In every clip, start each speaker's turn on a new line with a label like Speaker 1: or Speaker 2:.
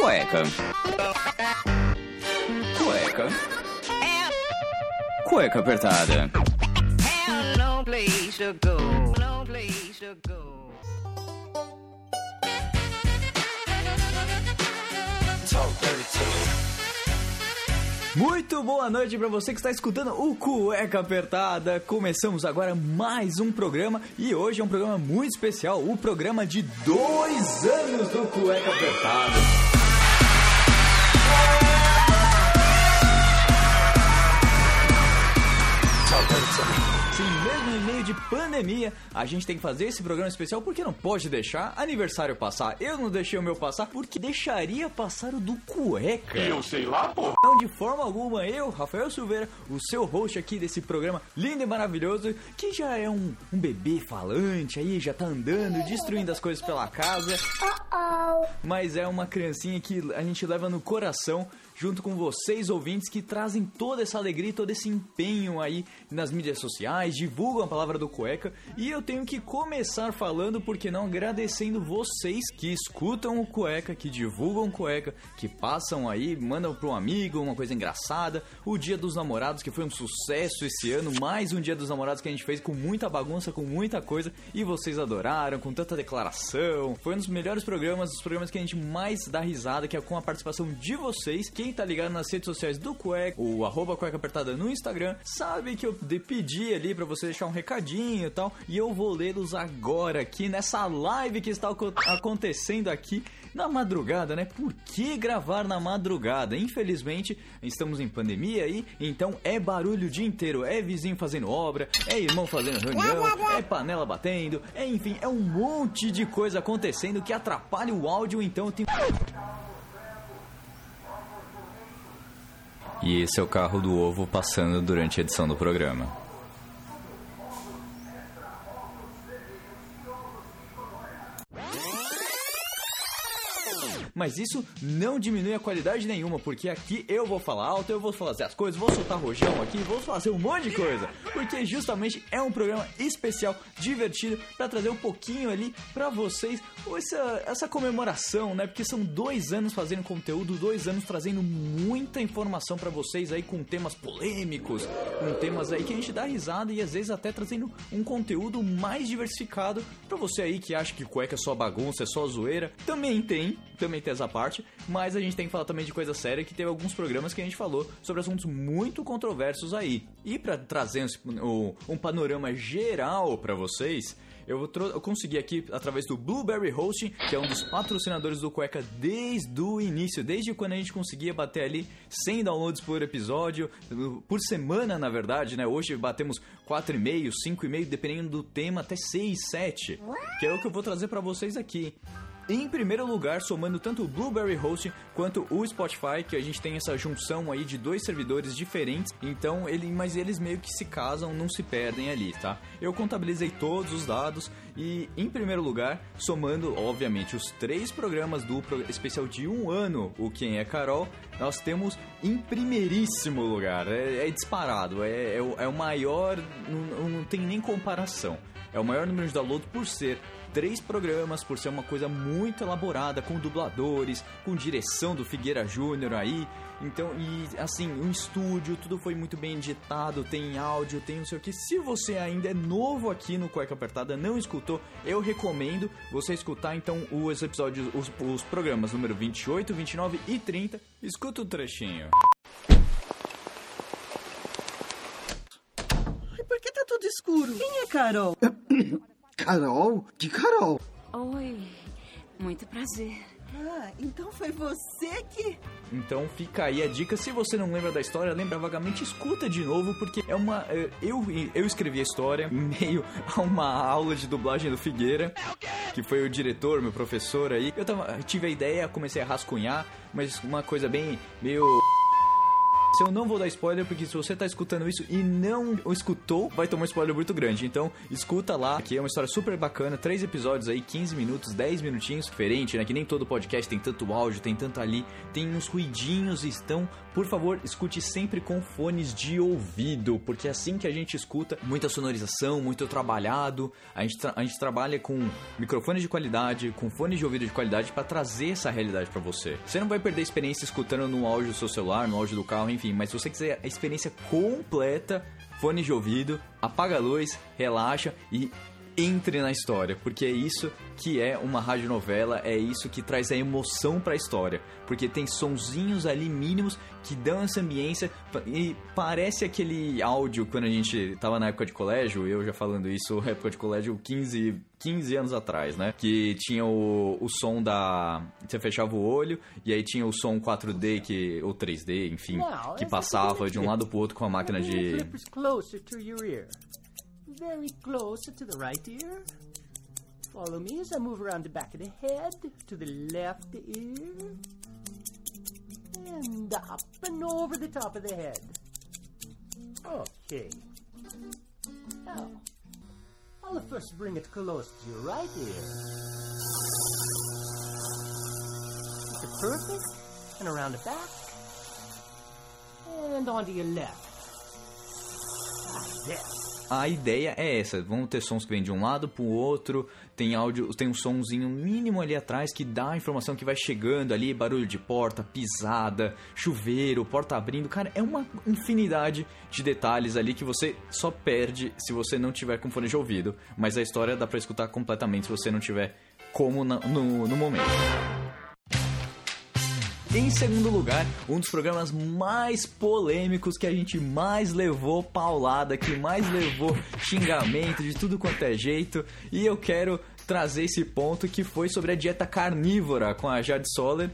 Speaker 1: Cueca. Cueca. Cueca apertada.
Speaker 2: Muito boa noite pra você que está escutando o Cueca Apertada. Começamos agora mais um programa e hoje é um programa muito especial, o programa de dois anos do Cueca Apertada. Em meio de pandemia, a gente tem que fazer esse programa especial porque não pode deixar aniversário passar. Eu não deixei o meu passar porque deixaria passar o do Cueca.
Speaker 3: Eu sei lá, porra.
Speaker 2: Não, de forma alguma, eu, Rafael Silveira, o seu host aqui desse programa lindo e maravilhoso, que já é um, um bebê falante aí, já tá andando, destruindo as coisas pela casa. Mas é uma criancinha que a gente leva no coração, junto com vocês ouvintes que trazem toda essa alegria todo esse empenho aí nas mídias sociais, divulgam a palavra do cueca. E eu tenho que começar falando, porque não agradecendo vocês que escutam o cueca, que divulgam o cueca, que passam aí, mandam para um amigo uma coisa engraçada. O Dia dos Namorados, que foi um sucesso esse ano, mais um Dia dos Namorados que a gente fez com muita bagunça, com muita coisa, e vocês adoraram, com tanta declaração. Foi um dos melhores programas, os programas que a gente mais dá risada, que é com a participação de vocês. Quem tá ligado nas redes sociais do Cueca, o arroba Cueca Apertada no Instagram, sabe que eu pedi ali pra você deixar um recadinho e tal, e eu vou lê-los agora aqui nessa live que está aco- acontecendo aqui na madrugada, né? Por que gravar na madrugada? Infelizmente, estamos em pandemia aí, então é barulho o dia inteiro, é vizinho fazendo obra, é irmão fazendo reunião, é panela batendo, é enfim, é um monte de coisa acontecendo que atrapalha o áudio, então eu tenho
Speaker 1: E esse é o carro do ovo passando durante a edição do programa.
Speaker 2: Mas isso não diminui a qualidade nenhuma, porque aqui eu vou falar alto, eu vou fazer as coisas, vou soltar rojão aqui, vou fazer um monte de coisa. Porque justamente é um programa especial, divertido, pra trazer um pouquinho ali pra vocês essa, essa comemoração, né? Porque são dois anos fazendo conteúdo, dois anos trazendo muita informação pra vocês aí com temas polêmicos, com temas aí que a gente dá risada e às vezes até trazendo um conteúdo mais diversificado pra você aí que acha que cueca é só bagunça, é só zoeira. Também tem, também tem essa parte, mas a gente tem que falar também de coisa séria que teve alguns programas que a gente falou sobre assuntos muito controversos aí. E pra trazer um, panorama geral pra vocês, eu, eu consegui aqui através do Blueberry Hosting, que é um dos patrocinadores do Cueca desde o início, desde quando a gente conseguia bater ali 100 downloads por episódio, por semana na verdade, né? Hoje batemos 4,5, 5,5, dependendo do tema, até 6, 7, que é o que eu vou trazer pra vocês aqui. Em primeiro lugar, somando tanto o Blueberry Hosting quanto o Spotify, que a gente tem essa junção aí de dois servidores diferentes, então ele, mas eles meio que se casam, não se perdem ali, tá? Eu contabilizei todos os dados e em primeiro lugar, somando obviamente os três programas do especial de um ano, o Quem é Carol, nós temos em primeiríssimo lugar, é, é disparado, é, é o, é o maior, não, não tem nem comparação. É o maior número de downloads por ser três programas, por ser uma coisa muito elaborada, com dubladores, com direção do Figueira Júnior aí. Então, e assim, um estúdio, tudo foi muito bem editado, tem áudio, tem não sei o que. Se você ainda é novo aqui no Cueca Apertada, não escutou, eu recomendo você escutar então os episódios, os, os programas número 28, 29 e 30. Escuta o trechinho.
Speaker 4: E por que tá tudo escuro? Quem é Carol?
Speaker 5: Carol? Que Carol?
Speaker 6: Oi, muito prazer.
Speaker 4: Ah, então foi você que.
Speaker 2: Então fica aí a dica. Se você não lembra da história, lembra vagamente, escuta de novo, porque é uma. Eu, eu escrevi a história em meio a uma aula de dublagem do Figueira, que foi o diretor, meu professor aí. Eu tava, tive a ideia, comecei a rascunhar, mas uma coisa bem. meio. Se eu não vou dar spoiler, porque se você tá escutando isso e não escutou, vai tomar um spoiler muito grande. Então, escuta lá, que é uma história super bacana. Três episódios aí, 15 minutos, 10 minutinhos, diferente, né? Que nem todo podcast tem tanto áudio, tem tanto ali, tem uns ruidinhos, estão. Por favor, escute sempre com fones de ouvido, porque é assim que a gente escuta muita sonorização, muito trabalhado. A gente, a gente trabalha com microfones de qualidade, com fones de ouvido de qualidade para trazer essa realidade para você. Você não vai perder experiência escutando no áudio do seu celular, no áudio do carro, enfim, mas se você quiser a experiência completa, fone de ouvido, apaga a luz, relaxa e entre na história, porque é isso que é uma radionovela, é isso que traz a emoção pra história, porque tem sonzinhos ali mínimos que dão essa ambiência e parece aquele áudio quando a gente tava na época de colégio, eu já falando isso, época de colégio 15, 15 anos atrás, né? Que tinha o, o som da. Você fechava o olho e aí tinha o som 4D que, ou 3D, enfim, que
Speaker 3: I
Speaker 2: passava de um lado pro outro com a máquina de.
Speaker 3: Very close to the right ear. Follow me as I move around the back of the head to the left ear. And up and over the top of the head. Okay. Now, I'll first bring it close to your right ear. Is perfect? And around the back. And onto your left. Like this.
Speaker 2: A ideia é essa, vão ter sons que vêm de um lado pro outro, tem áudio, tem um sonzinho mínimo ali atrás que dá a informação que vai chegando ali, barulho de porta, pisada, chuveiro, porta abrindo, cara, é uma infinidade de detalhes ali que você só perde se você não tiver com fone de ouvido, mas a história dá pra escutar completamente se você não tiver como na- no, no momento. Em segundo lugar, um dos programas mais polêmicos que a gente mais levou paulada, que mais levou xingamento de tudo quanto é jeito, e eu quero trazer esse ponto que foi sobre a dieta carnívora com a Jade Soller.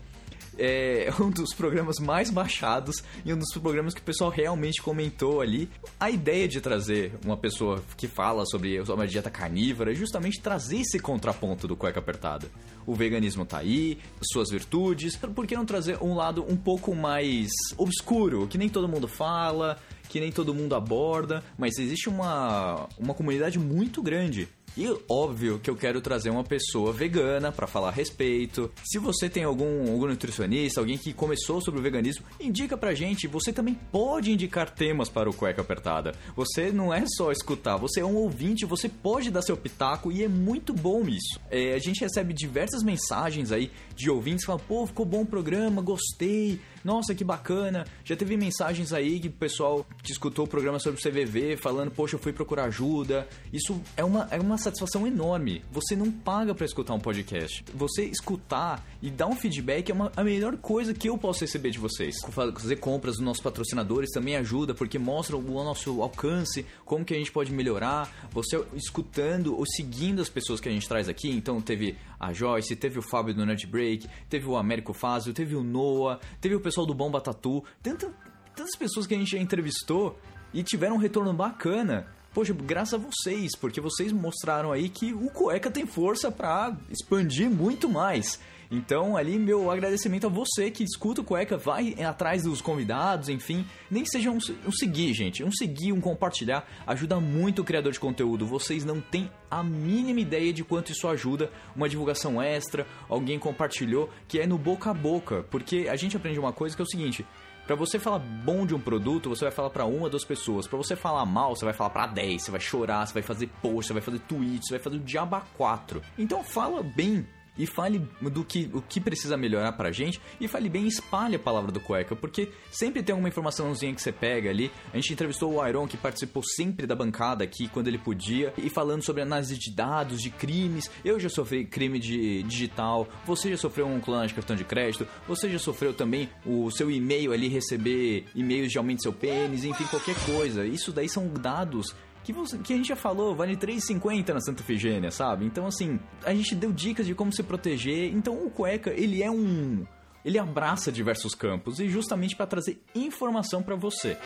Speaker 2: É um dos programas mais baixados e um dos programas que o pessoal realmente comentou ali. A ideia de trazer uma pessoa que fala sobre uma dieta carnívora é justamente trazer esse contraponto do cueca apertada. O veganismo tá aí, suas virtudes, por que não trazer um lado um pouco mais obscuro, que nem todo mundo fala, que nem todo mundo aborda, mas existe uma, uma comunidade muito grande e óbvio que eu quero trazer uma pessoa vegana para falar a respeito. Se você tem algum, algum nutricionista, alguém que começou sobre o veganismo, indica pra gente. Você também pode indicar temas para o Cueca Apertada. Você não é só escutar, você é um ouvinte, você pode dar seu pitaco e é muito bom isso. É, a gente recebe diversas mensagens aí de ouvintes que pô, ficou bom o programa, gostei. Nossa, que bacana. Já teve mensagens aí que o pessoal que escutou o programa sobre o CVV falando, poxa, eu fui procurar ajuda. Isso é uma, é uma satisfação enorme. Você não paga pra escutar um podcast. Você escutar e dar um feedback é uma, a melhor coisa que eu posso receber de vocês. Fazer compras dos nossos patrocinadores também ajuda, porque mostra o nosso alcance, como que a gente pode melhorar. Você escutando ou seguindo as pessoas que a gente traz aqui. Então teve a Joyce, teve o Fábio do Nerd Break, teve o Américo Fázio, teve o Noah, teve o pessoal do Bomba Tatu, tanta, tantas pessoas que a gente já entrevistou e tiveram um retorno bacana. Poxa, graças a vocês, porque vocês mostraram aí que o Cueca tem força pra expandir muito mais. Então, ali, meu agradecimento a você que escuta o Cueca, vai atrás dos convidados, enfim. Nem que seja um, um seguir, gente. Um seguir, um compartilhar, ajuda muito o criador de conteúdo. Vocês não têm a mínima ideia de quanto isso ajuda. Uma divulgação extra, alguém compartilhou, que é no boca a boca. Porque a gente aprende uma coisa que é o seguinte. Pra você falar bom de um produto, você vai falar pra uma, duas pessoas. Pra você falar mal, você vai falar pra 10, você vai chorar, você vai fazer post, você vai fazer tweet, você vai fazer o diaba 4. Então fala bem e fale do que, o que precisa melhorar pra gente e fale bem espalhe a palavra do cueca, porque sempre tem alguma informaçãozinha que você pega ali. A gente entrevistou o Iron, que participou sempre da bancada aqui quando ele podia, e falando sobre análise de dados, de crimes. Eu já sofri crime de digital, você já sofreu um clone de cartão de crédito, você já sofreu também o seu e-mail ali receber e-mails de aumento do seu pênis, enfim, qualquer coisa. Isso daí são dados que, você, que a gente já falou, vale 3,50 na Santa Efigênia, sabe? Então, assim, a gente deu dicas de como se proteger. Então, o cueca, ele é um. Ele abraça diversos campos e justamente para trazer informação para você.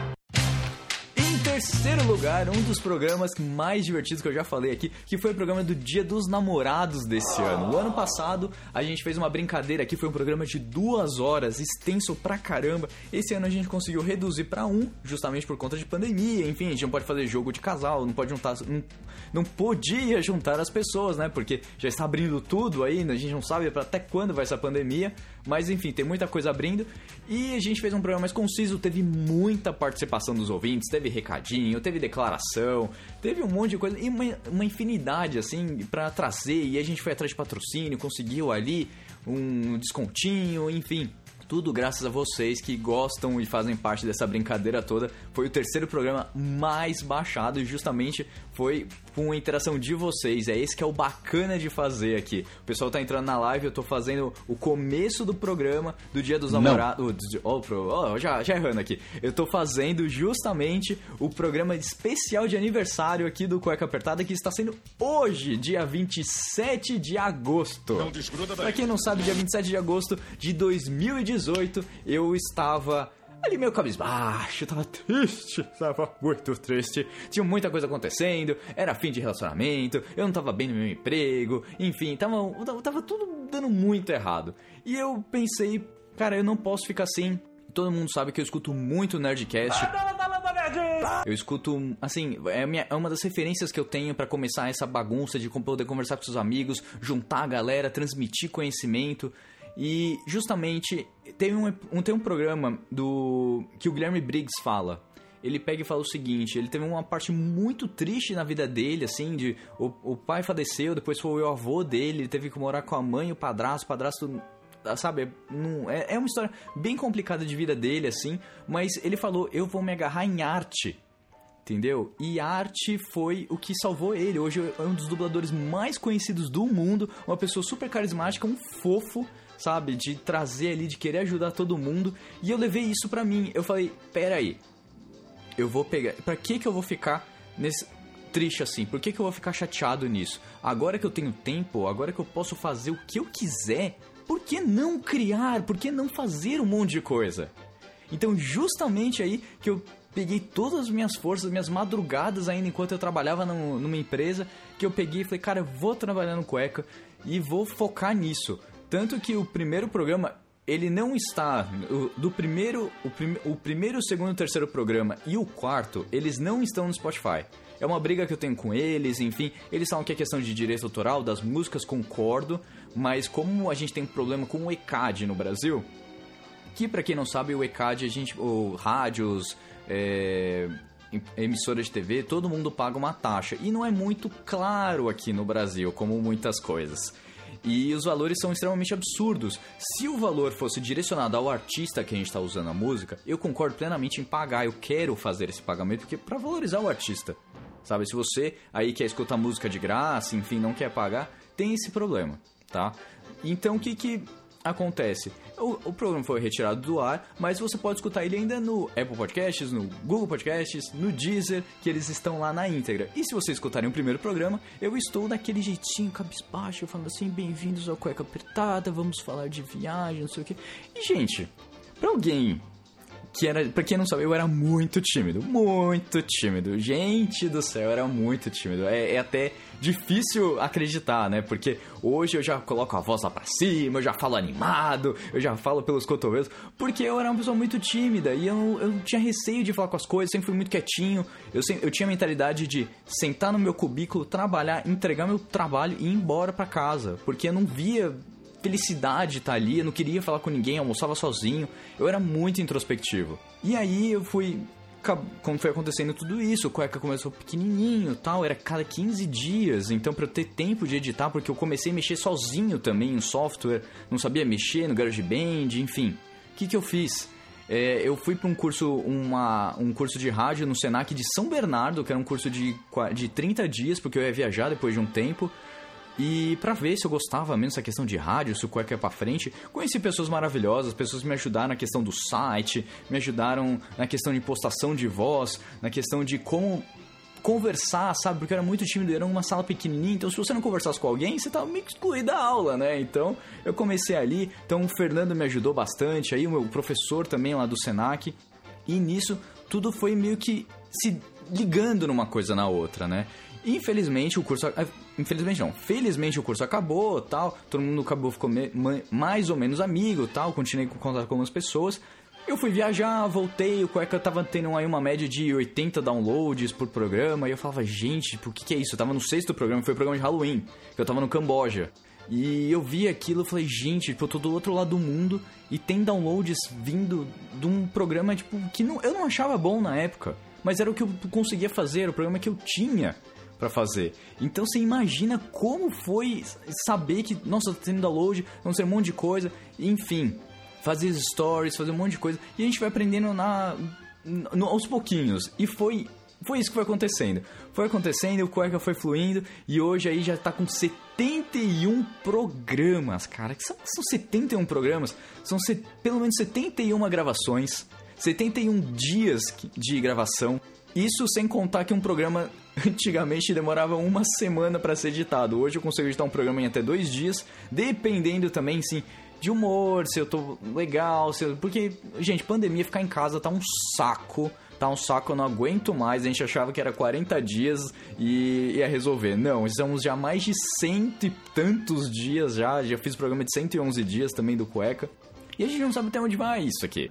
Speaker 2: Em terceiro lugar, um dos programas mais divertidos que eu já falei aqui, que foi o programa do Dia dos Namorados desse ano. O ano passado a gente fez uma brincadeira aqui, foi um programa de duas horas, extenso pra caramba. Esse ano a gente conseguiu reduzir pra um, justamente por conta de pandemia. Enfim, a gente não pode fazer jogo de casal, não pode juntar. Não, não podia juntar as pessoas, né? Porque já está abrindo tudo aí, a gente não sabe até quando vai essa pandemia. Mas enfim, tem muita coisa abrindo. E a gente fez um programa mais conciso, teve muita participação dos ouvintes, teve recadinho, teve declaração, teve um monte de coisa e uma, uma infinidade assim pra trazer. E a gente foi atrás de patrocínio, conseguiu ali um descontinho, enfim. Tudo graças a vocês que gostam e fazem parte dessa brincadeira toda. Foi o terceiro programa mais baixado e justamente foi com a interação de vocês. É esse que é o bacana de fazer aqui. O pessoal tá entrando na live, eu tô fazendo o começo do programa do Dia dos Namorados. Oh, pro- oh, já, já errando aqui. Eu tô fazendo justamente o programa especial de aniversário aqui do Cueca Apertada que está sendo hoje, dia 27 de agosto. Não desgruda Pra quem não sabe, dia 27 de agosto de 2018, eu estava ali meio cabisbaixo, tava triste, tava muito triste. Tinha muita coisa acontecendo, era fim de relacionamento, eu não tava bem no meu emprego, enfim, tava, tava tudo dando muito errado. E eu pensei, cara, eu não posso ficar assim. Todo mundo sabe que eu escuto muito Nerdcast. Eu escuto, assim, é, minha- é uma das referências que eu tenho pra começar essa bagunça de poder conversar com seus amigos, juntar a galera, transmitir conhecimento. E justamente tem um, tem um programa do que o Guilherme Briggs fala. Ele pega e fala o seguinte: ele teve uma parte muito triste na vida dele, assim, de o, o pai faleceu, depois foi o avô dele, ele teve que morar com a mãe o padrasto, o padrasto sabe, não, é, é uma história bem complicada de vida dele, assim, mas ele falou, eu vou me agarrar em arte, entendeu? E arte foi o que salvou ele, hoje é um dos dubladores mais conhecidos do mundo, uma pessoa super carismática, um fofo, sabe, de trazer ali, de querer ajudar todo mundo, e eu levei isso pra mim, eu falei, pera aí, eu vou pegar. Pra que que eu vou ficar nesse triste assim? Por que que eu vou ficar chateado nisso? Agora que eu tenho tempo, agora que eu posso fazer o que eu quiser, por que não criar? Por que não fazer um monte de coisa? Então, justamente aí que eu peguei todas as minhas forças, minhas madrugadas ainda enquanto eu trabalhava num- numa empresa, que eu peguei e falei, cara, eu vou trabalhar no cueca e vou focar nisso. Tanto que o primeiro programa, ele não está. o- do primeiro. O, prim, o primeiro, o segundo o terceiro programa e o quarto, eles não estão no Spotify. É uma briga que eu tenho com eles, enfim. Eles falam que é questão de direito autoral, das músicas, concordo. Mas como a gente tem um problema com o ECAD no Brasil, que pra quem não sabe, o ECAD, a gente, o rádios, é, em- emissoras de TV, todo mundo paga uma taxa. E não é muito claro aqui no Brasil, como muitas coisas. E os valores são extremamente absurdos. Se o valor fosse direcionado ao artista que a gente está usando a música, eu concordo plenamente em pagar. Eu quero fazer esse pagamento porque para valorizar o artista. Sabe, se você aí quer escutar música de graça, enfim, não quer pagar, tem esse problema, tá? Então o que que acontece? O, o programa foi retirado do ar, mas você pode escutar ele ainda no Apple Podcasts, no Google Podcasts, no Deezer, que eles estão lá na íntegra. E se vocês escutarem o primeiro programa, eu estou daquele jeitinho cabisbaixo, falando assim, bem-vindos ao Cueca Apertada, vamos falar de viagem, não sei o quê. E, gente, pra alguém que era, pra quem não sabe, eu era muito tímido, muito tímido. Gente do céu, eu era muito tímido. É, é até difícil acreditar, né? Porque hoje eu já coloco a voz lá pra cima, eu já falo animado, eu já falo pelos cotovelos, porque eu era uma pessoa muito tímida e eu, eu tinha receio de falar com as coisas, sempre fui muito quietinho. Eu, eu tinha a mentalidade de sentar no meu cubículo, trabalhar, entregar meu trabalho e ir embora pra casa, porque eu não via felicidade estar ali, eu não queria falar com ninguém, almoçava sozinho, eu era muito introspectivo. E aí eu fui. Como foi acontecendo tudo isso, o cueca começou pequenininho tal, era cada 15 dias, então pra eu ter tempo de editar, porque eu comecei a mexer sozinho também em software, não sabia mexer no GarageBand, enfim. O que, que eu fiz? É, eu fui para um curso, uma, um curso de rádio no Senac de São Bernardo, que era um curso de, de 30 dias, porque eu ia viajar depois de um tempo. E pra ver se eu gostava mesmo dessa questão de rádio, se o cueca é pra frente, conheci pessoas maravilhosas, pessoas que me ajudaram na questão do site, me ajudaram na questão de impostação de voz, na questão de como conversar, sabe? Porque eu era muito tímido, era uma sala pequenininha, então se você não conversasse com alguém, você tava meio excluído da aula, né? Então eu comecei ali, então o Fernando me ajudou bastante, aí o meu professor também lá do Senac, e nisso tudo foi meio que se ligando numa coisa na outra, né? Infelizmente o curso. Infelizmente não. Felizmente o curso acabou tal. Todo mundo acabou, ficou mais ou menos amigo tal. Continuei com contato com algumas pessoas. Eu fui viajar, voltei, o Cueca tava tendo aí uma média de 80 downloads por programa, e eu falava, gente, por que que é isso? Eu tava no sexto programa, foi o programa de Halloween, que eu tava no Camboja. E eu vi aquilo e falei, gente, tipo, eu tô do outro lado do mundo e tem downloads vindo de um programa, tipo, que não, eu não achava bom na época, mas era o que eu conseguia fazer, o programa que eu tinha pra fazer. Então você imagina como foi saber que, nossa, tá tendo download, não sei um monte de coisa, enfim fazer stories, fazer um monte de coisa. E a gente vai aprendendo na, no- aos pouquinhos. E foi, foi isso que foi acontecendo. Foi acontecendo, o Cueca foi fluindo. E hoje aí já tá com 71 programas, cara. Que são, são 71 programas? São se- pelo menos 71 gravações. 71 dias de gravação. Isso sem contar que um programa antigamente demorava uma semana para ser editado. Hoje eu consigo editar um programa em até dois dias, dependendo também, sim, de humor, se eu tô legal, se eu... porque, gente, pandemia ficar em casa tá um saco. Tá um saco, eu não aguento mais. A gente achava que era 40 dias e ia resolver. Não, estamos já mais de cento e tantos dias já. Já fiz programa de 111 dias também do Cueca. E a gente não sabe até onde vai isso aqui.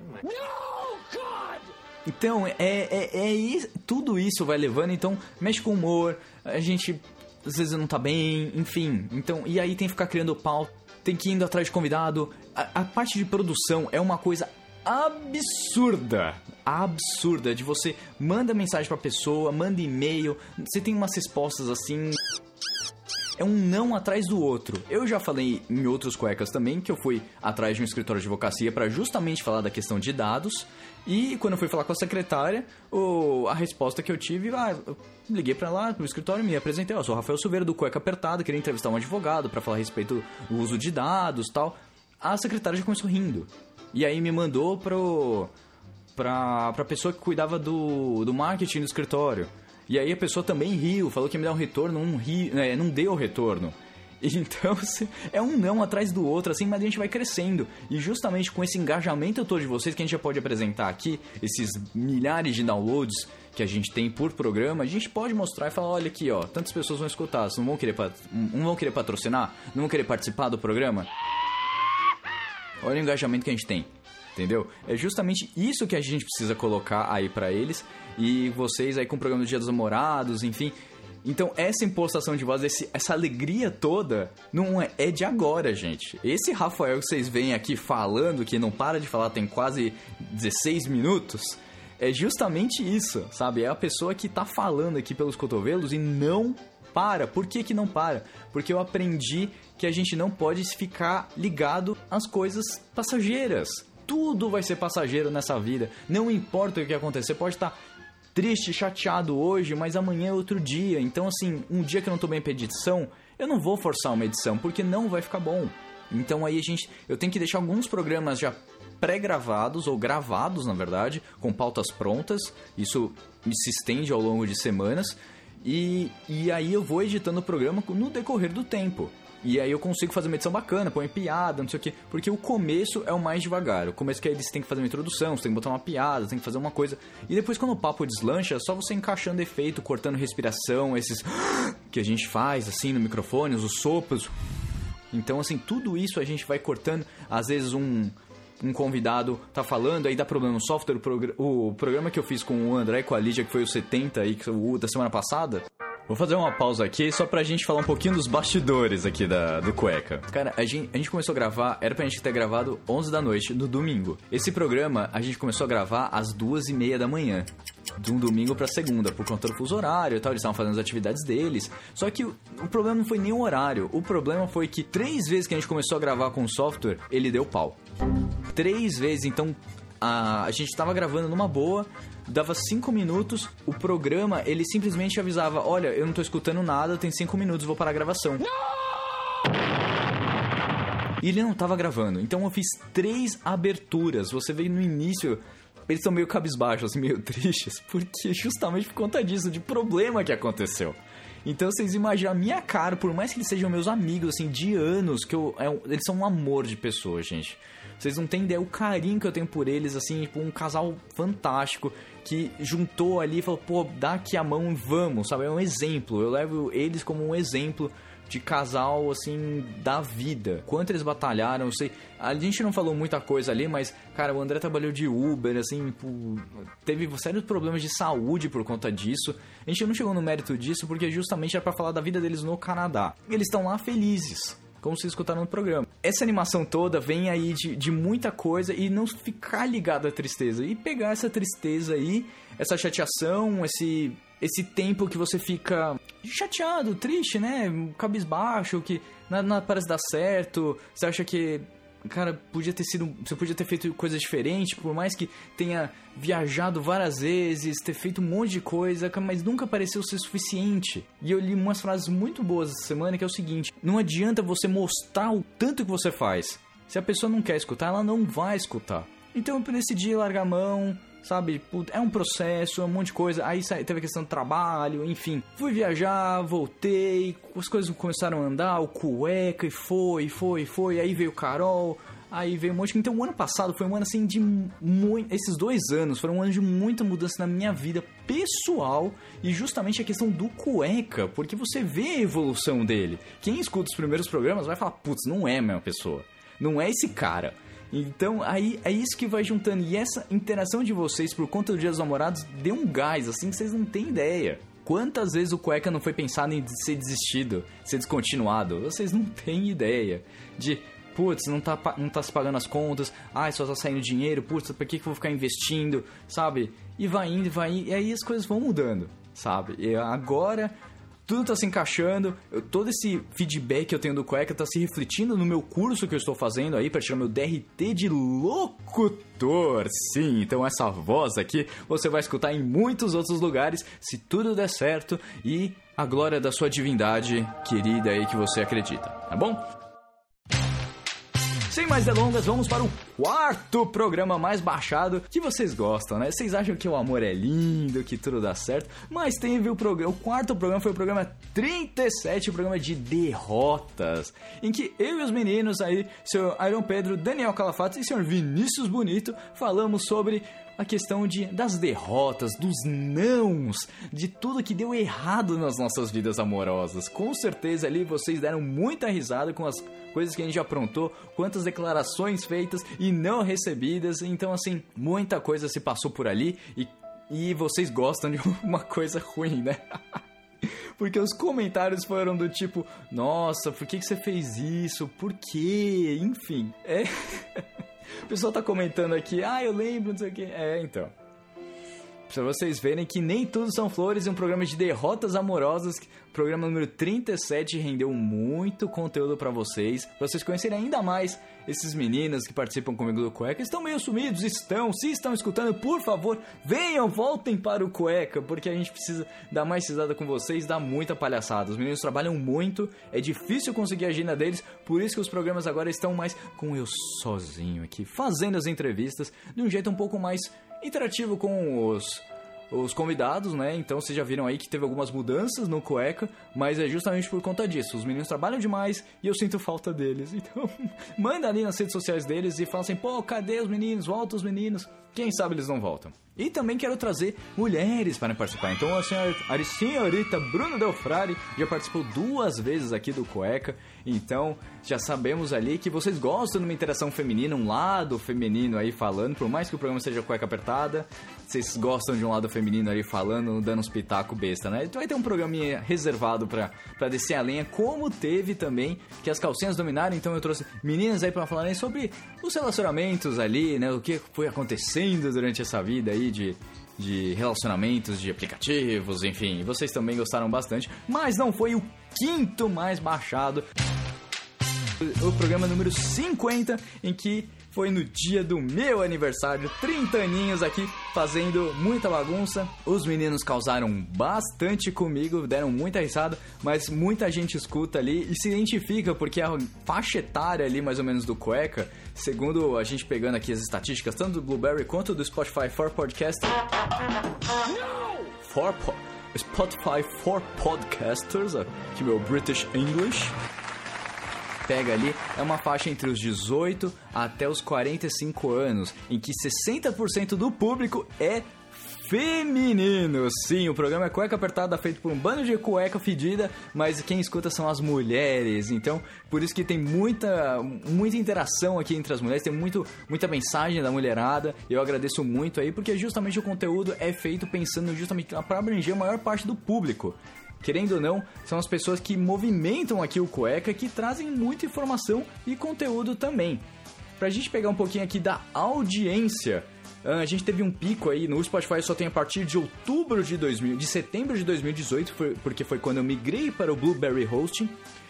Speaker 2: Então, é, é, é isso, tudo isso vai levando, então mexe com o humor, a gente às vezes não tá bem, enfim. Então, e aí tem que ficar criando pau, tem que ir indo atrás de convidado. A, a parte de produção é uma coisa absurda, absurda, de você manda mensagem pra pessoa, manda e-mail, você tem umas respostas assim é um não atrás do outro. Eu já falei em outros cuecas também que eu fui atrás de um escritório de advocacia para justamente falar da questão de dados. E quando eu fui falar com a secretária, o, a resposta que eu tive, ah, eu liguei para lá pro escritório e me apresentei, eu sou o Rafael Silveira do Cueca Apertada, queria entrevistar um advogado para falar a respeito do uso de dados, tal. A secretária já começou rindo. E aí me mandou pro pra, pra pessoa que cuidava do, do marketing do escritório. E aí a pessoa também riu, falou que ia me dar um retorno, não, ri, né, não deu retorno. Então, é um não atrás do outro, assim, mas a gente vai crescendo. E justamente com esse engajamento todo de vocês que a gente já pode apresentar aqui, esses milhares de downloads que a gente tem por programa, a gente pode mostrar e falar, olha aqui, ó, tantas pessoas vão escutar, não vão querer, não vão querer patrocinar, não vão querer participar do programa. Olha o engajamento que a gente tem. Entendeu? É justamente isso que a gente precisa colocar aí pra eles. E vocês aí com o programa do Dia dos Namorados, enfim. Então, essa impostação de voz, esse- essa alegria toda, não é, é de agora, gente. Esse Rafael que vocês veem aqui falando, que não para de falar, tem quase 16 minutos, é justamente isso, sabe? É a pessoa que tá falando aqui pelos cotovelos e não para. Por que, que não para? Porque eu aprendi que a gente não pode ficar ligado às coisas passageiras. Tudo vai ser passageiro nessa vida. Não importa o que acontecer, pode estar triste, chateado hoje, mas amanhã é outro dia. Então, assim, um dia que eu não tô bem pra edição, eu não vou forçar uma edição, porque não vai ficar bom. Então aí a gente. Eu tenho que deixar alguns programas já pré-gravados, ou gravados, na verdade, com pautas prontas. Isso se estende ao longo de semanas. E, e aí eu vou editando o programa no decorrer do tempo. E aí eu consigo fazer uma edição bacana, põe piada, não sei o quê. Porque o começo é o mais devagar. O começo que aí você tem que fazer uma introdução, você tem que botar uma piada, você tem que fazer uma coisa. E depois quando o papo deslancha, é só você encaixando efeito, cortando respiração, esses que a gente faz assim no microfone, os sopros. Então, assim, tudo isso a gente vai cortando. Às vezes um, um convidado tá falando, aí dá problema no software. O, progr- o programa que eu fiz com o André e com a Lídia, que foi o 70 aí, da semana passada. Vou fazer uma pausa aqui só pra gente falar um pouquinho dos bastidores aqui da, do Cueca. Cara, a gente, a gente começou a gravar, era pra gente ter gravado 11 da noite no domingo. Esse programa a gente começou a gravar às duas e meia da manhã. De um domingo pra segunda, por conta do fuso horário e tal, eles estavam fazendo as atividades deles. Só que o, o problema não foi nem o horário. O problema foi que três vezes que a gente começou a gravar com o software, ele deu pau. Três vezes, então a, a gente tava gravando numa boa, dava cinco minutos, o programa, ele simplesmente avisava, olha, eu não tô escutando nada, tem cinco minutos, vou parar a gravação. E ele não tava gravando, então eu fiz três aberturas. Você veio no início, eles estão meio cabisbaixos, assim, meio tristes, porque justamente por conta disso, de problema que aconteceu. Então vocês imaginam a minha cara, por mais que eles sejam meus amigos, assim, de anos, que eu, é eles são um amor de pessoa, gente. Vocês não têm ideia o carinho que eu tenho por eles, assim, tipo, um casal fantástico que juntou ali e falou, pô, dá aqui a mão e vamos, sabe? É um exemplo. Eu levo eles como um exemplo de casal, assim, da vida. Quanto eles batalharam, eu sei. A gente não falou muita coisa ali, mas, cara, o André trabalhou de Uber, assim, por- teve sérios problemas de saúde por conta disso. A gente não chegou no mérito disso porque justamente era pra falar da vida deles no Canadá. Eles estão lá felizes. Como vocês escutaram no programa. Essa animação toda vem aí de, de muita coisa e não ficar ligado à tristeza. E pegar essa tristeza aí, essa chateação, esse, esse tempo que você fica chateado, triste, né? Cabisbaixo, que nada, nada parece dar certo. Você acha que cara, podia ter sido. Você podia ter feito coisas diferentes, por mais que tenha viajado várias vezes, ter feito um monte de coisa, mas nunca pareceu ser suficiente. E eu li umas frases muito boas essa semana que é o seguinte: não adianta você mostrar o tanto que você faz. Se a pessoa não quer escutar, ela não vai escutar. Então eu decidi largar a mão, sabe? É um processo, é um monte de coisa. Aí teve a questão do trabalho, enfim. Fui viajar, voltei, as coisas começaram a andar, o cueca, e foi, foi, foi. Aí veio o Carol, aí veio um monte. Então o ano passado foi um ano assim de muito... Esses dois anos foram um ano de muita mudança na minha vida pessoal e justamente a questão do cueca, porque você vê a evolução dele. Quem escuta os primeiros programas vai falar, putz, não é a mesma pessoa. Não é esse cara. Então, aí é isso que vai juntando. E essa interação de vocês por conta do Dia dos Namorados deu um gás, assim, que vocês não têm ideia. Quantas vezes o cueca não foi pensado em ser desistido, ser descontinuado? Vocês não têm ideia. De, putz, não tá, não tá se pagando as contas, ai, só tá saindo dinheiro, putz, por que, que eu vou ficar investindo, sabe? E vai indo, vai indo, e aí as coisas vão mudando, sabe? E agora tudo tá se encaixando, eu- todo esse feedback que eu tenho do Cueca tá se refletindo no meu curso que eu estou fazendo aí para tirar meu DRT de locutor. Sim, então essa voz aqui você vai escutar em muitos outros lugares se tudo der certo e a glória da sua divindade querida aí que você acredita, tá bom? Sem mais delongas, vamos para o quarto programa mais baixado que vocês gostam, né? Vocês acham que o amor é lindo, que tudo dá certo, mas teve o programa, o quarto programa foi o programa 37, o programa de derrotas, em que eu e os meninos aí, seu Iron Pedro, Daniel Calafato e senhor Vinícius Bonito, falamos sobre a questão de, das derrotas, dos nãos, de tudo que deu errado nas nossas vidas amorosas. Com certeza ali vocês deram muita risada com as coisas que a gente aprontou, quantas declarações feitas e não recebidas. Então, assim, muita coisa se passou por ali e, e vocês gostam de uma coisa ruim, né? Porque os comentários foram do tipo, nossa, por que, que você fez isso? Por quê? Enfim, é. O pessoal tá comentando aqui, ah, eu lembro, não sei o quê. É, então. Pra vocês verem que nem tudo são flores um programa de derrotas amorosas. Programa número 37 rendeu muito conteúdo pra vocês. Pra vocês conhecerem ainda mais esses meninos que participam comigo do Cueca. Estão meio sumidos? Estão. Se estão escutando, por favor, venham, voltem para o Cueca. Porque a gente precisa dar mais risada com vocês, dar muita palhaçada. Os meninos trabalham muito, é difícil conseguir a agenda deles. Por isso que os programas agora estão mais com eu sozinho aqui, fazendo as entrevistas de um jeito um pouco mais interativo com os os convidados, né? Então vocês já viram aí que teve algumas mudanças no cueca, mas é justamente por conta disso. Os meninos trabalham demais e eu sinto falta deles. Então, manda ali nas redes sociais deles e fala assim: pô, cadê os meninos? Volta os meninos. Quem sabe eles não voltam. E também quero trazer mulheres para participar. Então a senhora, a senhorita Bruna Del Frari já participou duas vezes aqui do Cueca. Então já sabemos ali que vocês gostam de uma interação feminina, um lado feminino aí falando, por mais que o programa seja cueca apertada, vocês gostam de um lado feminino aí falando, dando uns pitaco besta, né? Então vai ter um programinha reservado pra descer a lenha, como teve também que as calcinhas dominaram. Então eu trouxe meninas aí pra falarem sobre os relacionamentos ali, né? O que foi acontecendo durante essa vida aí de de relacionamentos, de aplicativos, enfim, vocês também gostaram bastante, mas não foi o quinto mais baixado. O programa número 50, em que foi no dia do meu aniversário, 30 aninhos aqui, fazendo muita bagunça. Os meninos causaram bastante comigo, deram muita risada, mas muita gente escuta ali e se identifica, porque a faixa etária ali, mais ou menos, do cueca, segundo a gente pegando aqui as estatísticas, tanto do Blueberry quanto do Spotify for Podcast. For po Spotify for Podcasters, aqui meu British English. Pega ali, é uma faixa entre os 18 até os 45 anos, em que 60% do público é feminino. Sim, o programa é Cueca Apertada, feito por um bando de cueca fedida, mas quem escuta são as mulheres. Então, por isso que tem muita, muita interação aqui entre as mulheres, tem muito, muita mensagem da mulherada. Eu agradeço muito aí, porque justamente o conteúdo é feito pensando justamente para abranger a maior parte do público querendo ou não, são as pessoas que movimentam aqui o Cueca, que trazem muita informação e conteúdo também. Pra gente pegar um pouquinho aqui da audiência, ah, a gente teve um pico aí no Spotify só tem a partir de outubro de 2000, de setembro de 2018, foi- porque foi quando eu migrei para o Blueberry Hosting.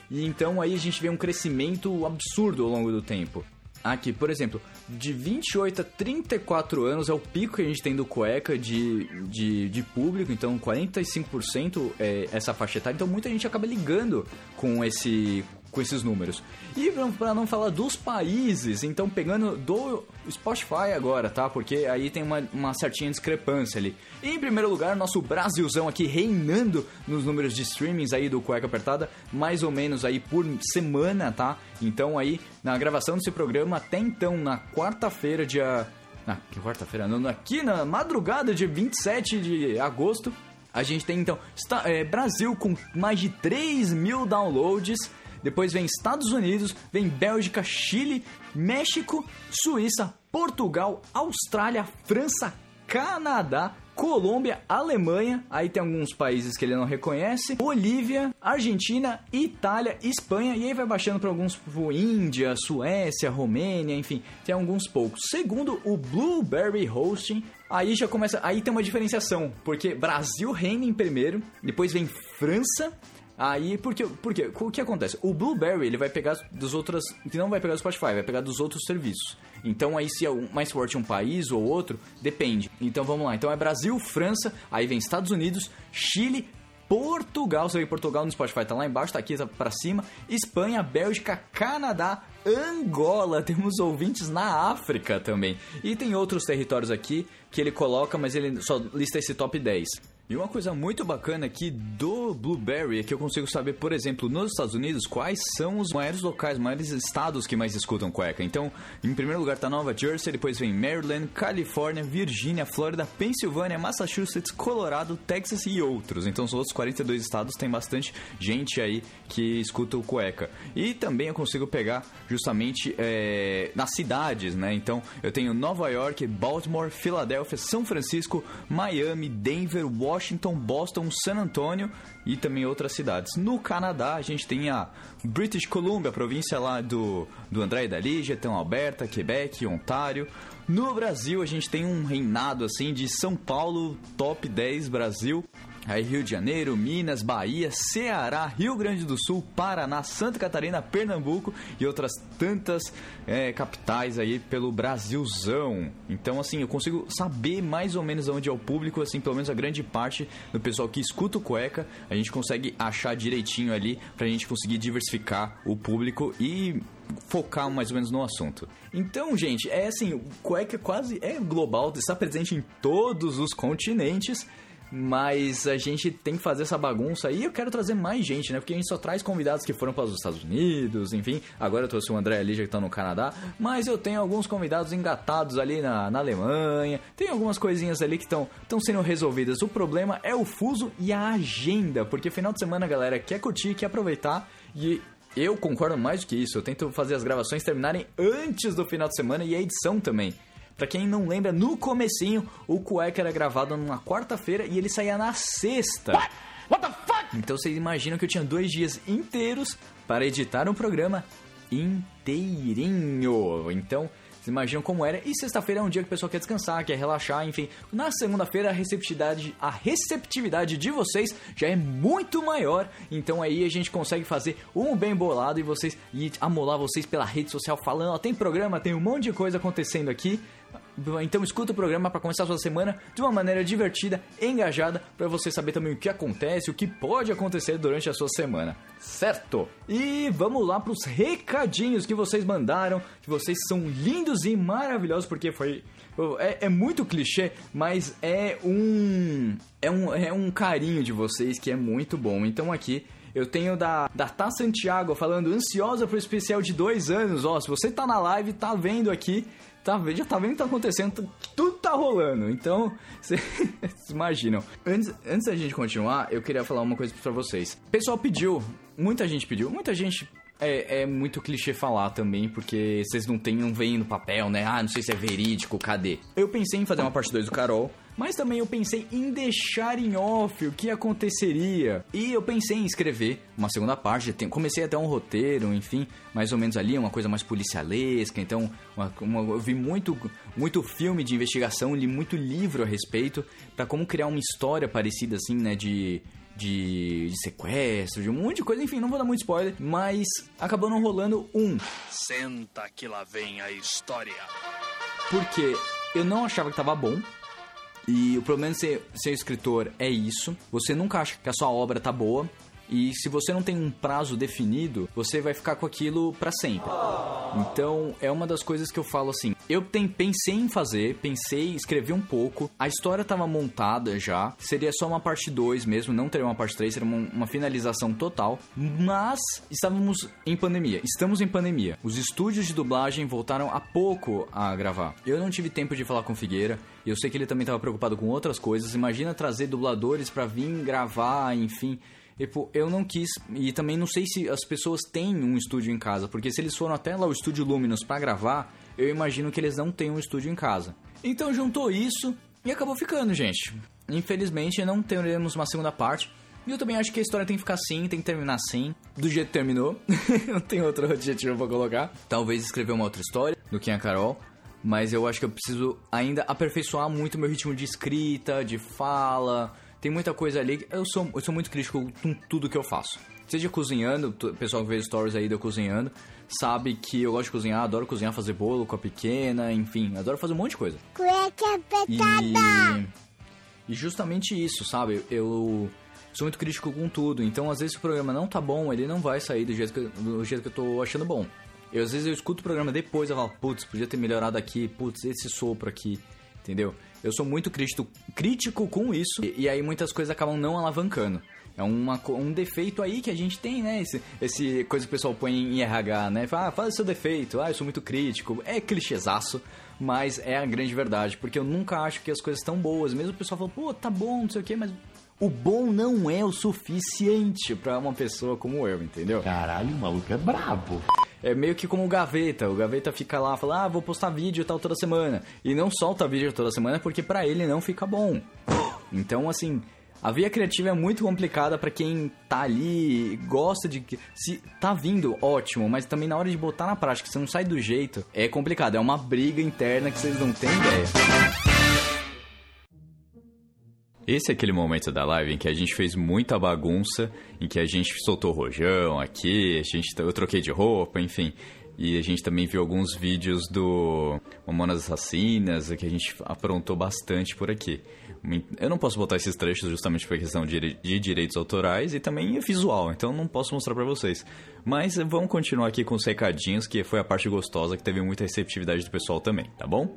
Speaker 2: E então aí a gente vê um crescimento absurdo ao longo do tempo. Aqui, por exemplo, de 28 a 34 anos é o pico que a gente tem do cueca de, de, de público, então 45% é essa faixa etária, então muita gente acaba ligando com esse com esses números. E para não falar dos países, então pegando do Spotify agora, tá? Porque aí tem uma, uma certinha discrepância ali. Em primeiro lugar, nosso Brasilzão aqui reinando nos números de streamings aí do Cueca Apertada, mais ou menos aí por semana, tá? Então aí, na gravação desse programa, até então, na quarta-feira, dia... Na quarta-feira? Não, aqui na madrugada de 27 de agosto, a gente tem então está- é, Brasil com mais de 3 mil downloads. Depois vem Estados Unidos, vem Bélgica, Chile, México, Suíça, Portugal, Austrália, França, Canadá, Colômbia, Alemanha, aí tem alguns países que ele não reconhece, Bolívia, Argentina, Itália, Espanha, e aí vai baixando para alguns, tipo, Índia, Suécia, Romênia, enfim, tem alguns poucos. Segundo o Blueberry Hosting, aí já começa, aí tem uma diferenciação, porque Brasil reina em primeiro, depois vem França, Aí, porque, porque o que acontece? O Blueberry, ele vai pegar dos outras, não vai pegar do Spotify, vai pegar dos outros serviços. Então aí se é mais forte um país ou outro, depende. Então vamos lá. Então é Brasil, França, aí vem Estados Unidos, Chile, Portugal, você vê Portugal no Spotify tá lá embaixo, tá aqui tá pra cima, Espanha, Bélgica, Canadá, Angola, temos ouvintes na África também. E tem outros territórios aqui que ele coloca, mas ele só lista esse top 10. E uma coisa muito bacana aqui do Blueberry é que eu consigo saber, por exemplo, nos Estados Unidos, quais são os maiores locais, maiores estados que mais escutam cueca. Então, em primeiro lugar tá Nova Jersey, depois vem Maryland, Califórnia, Virgínia, Flórida, Pensilvânia, Massachusetts, Colorado, Texas e outros. Então, os outros 42 estados tem bastante gente aí que escuta o cueca. E também eu consigo pegar justamente é, nas cidades, né? Então, eu tenho Nova York, Baltimore, Filadélfia, São Francisco, Miami, Denver, Washington, Boston, San Antonio e também outras cidades. No Canadá, a gente tem a British Columbia, província lá do, do André e da Lígia, tem Alberta, Quebec, Ontário. No Brasil, a gente tem um reinado assim de São Paulo, top 10 Brasil. Aí Rio de Janeiro, Minas, Bahia, Ceará, Rio Grande do Sul, Paraná, Santa Catarina, Pernambuco e outras tantas é, capitais aí pelo Brasilzão. Então assim, eu consigo saber mais ou menos onde é o público, assim, pelo menos a grande parte do pessoal que escuta o cueca, a gente consegue achar direitinho ali pra gente conseguir diversificar o público e focar mais ou menos no assunto. Então, gente, é assim, o cueca quase é global, está presente em todos os continentes. Mas a gente tem que fazer essa bagunça e eu quero trazer mais gente, né? Porque a gente só traz convidados que foram para os Estados Unidos, enfim. Agora eu trouxe o André já que tá no Canadá. Mas eu tenho alguns convidados engatados ali na, na Alemanha. Tem algumas coisinhas ali que estão sendo resolvidas. O problema é o fuso e a agenda. Porque final de semana, galera, quer curtir, quer aproveitar. E eu concordo mais do que isso. Eu tento fazer as gravações terminarem antes do final de semana e a edição também. Pra quem não lembra, no comecinho, o Cueca era gravado numa quarta-feira e ele saía na sexta. What? the fuck? Então vocês imaginam que eu tinha dois dias inteiros para editar um programa inteirinho. Então, vocês imaginam como era. E sexta-feira é um dia que o pessoal quer descansar, quer relaxar, enfim. Na segunda-feira a receptividade, a receptividade de vocês já é muito maior. Então aí a gente consegue fazer um bem bolado e vocês e amolar vocês pela rede social falando, ó, tem programa, tem um monte de coisa acontecendo aqui. Então escuta o programa para começar a sua semana de uma maneira divertida, engajada, para você saber também o que acontece, o que pode acontecer durante a sua semana, certo? E vamos lá pros recadinhos que vocês mandaram, que vocês são lindos e maravilhosos, porque foi é, é, muito clichê, mas é um, é um é um carinho de vocês que é muito bom. Então aqui eu tenho da, da Tá Santiago falando ansiosa pro especial de dois anos. Ó, se você tá na live, tá vendo aqui, tá, já tá vendo o que tá acontecendo, tudo tá rolando. Então, vocês imaginam. Antes, antes da gente continuar, eu queria falar uma coisa pra vocês. O pessoal pediu, muita gente pediu, muita gente é, é, muito clichê falar também, porque vocês não têm, não veem no papel, né? Ah, não sei se é verídico, cadê? Eu pensei em fazer uma parte 2 do Carol, mas também eu pensei em deixar em off o que aconteceria. E eu pensei em escrever uma segunda parte. Comecei até um roteiro, enfim, mais ou menos ali, uma coisa mais policialesca. Então, uma, uma, eu vi muito, muito filme de investigação, li muito livro a respeito, para como criar uma história parecida assim, né? De de, de, sequestro, de um monte de coisa, enfim, não vou dar muito spoiler, mas acabou não rolando um.
Speaker 7: Senta que lá vem a história.
Speaker 2: Porque eu não achava que tava bom, e o problema de ser, ser escritor é isso. Você nunca acha que a sua obra tá boa. E se você não tem um prazo definido, você vai ficar com aquilo para sempre. Então, é uma das coisas que eu falo assim. Eu tem, pensei em fazer, pensei, escrevi um pouco. A história tava montada já. Seria só uma parte 2 mesmo, não teria uma parte 3, seria uma, uma finalização total. Mas estávamos em pandemia. Estamos em pandemia. Os estúdios de dublagem voltaram há pouco a gravar. Eu não tive tempo de falar com Figueira. Eu sei que ele também estava preocupado com outras coisas. Imagina trazer dubladores para vir gravar, enfim. Tipo, eu não quis, e também não sei se as pessoas têm um estúdio em casa, porque se eles foram até lá o estúdio Luminous para gravar, eu imagino que eles não têm um estúdio em casa. Então juntou isso e acabou ficando, gente. Infelizmente não teremos uma segunda parte. E eu também acho que a história tem que ficar assim, tem que terminar assim, do jeito que terminou. não tem outro objetivo pra colocar. Talvez escrever uma outra história do que a Carol. Mas eu acho que eu preciso ainda aperfeiçoar muito meu ritmo de escrita, de fala, tem muita coisa ali. Eu sou, eu sou muito crítico com tudo que eu faço. Seja cozinhando, o pessoal que vê stories aí de eu cozinhando, sabe que eu gosto de cozinhar, adoro cozinhar, fazer bolo com a pequena, enfim, adoro fazer um monte de coisa.
Speaker 8: Cueca apertada!
Speaker 2: E, e justamente isso, sabe? Eu sou muito crítico com tudo, então às vezes o programa não tá bom, ele não vai sair do jeito que, do jeito que eu tô achando bom. Eu, às vezes eu escuto o programa depois e falo, putz, podia ter melhorado aqui, putz, esse sopro aqui, entendeu? Eu sou muito crítico, crítico com isso e, e aí muitas coisas acabam não alavancando. É uma, um defeito aí que a gente tem, né? Esse, esse coisa que o pessoal põe em RH, né? Fala, ah, faz o seu defeito, ah, eu sou muito crítico. É clichêzaço, mas é a grande verdade. Porque eu nunca acho que as coisas estão boas. Mesmo o pessoal fala, pô, tá bom, não sei o quê, mas o bom não é o suficiente para uma pessoa como eu, entendeu?
Speaker 9: Caralho, o maluco é brabo.
Speaker 2: É meio que como o Gaveta. O Gaveta fica lá, fala, ah, vou postar vídeo tal toda semana. E não solta vídeo toda semana porque para ele não fica bom. Então, assim, a via criativa é muito complicada para quem tá ali, gosta de. Se tá vindo, ótimo, mas também na hora de botar na prática, se não sai do jeito, é complicado. É uma briga interna que vocês não têm ideia.
Speaker 1: Esse é aquele momento da live em que a gente fez muita bagunça, em que a gente soltou rojão aqui, a gente, eu troquei de roupa, enfim. E a gente também viu alguns vídeos do Mamonas Assassinas, que a gente aprontou bastante por aqui. Eu não posso botar esses trechos justamente por questão de, direitos autorais e também é visual, então não posso mostrar para vocês. Mas vamos continuar aqui com os recadinhos, que foi a parte gostosa, que teve muita receptividade do pessoal também, tá bom?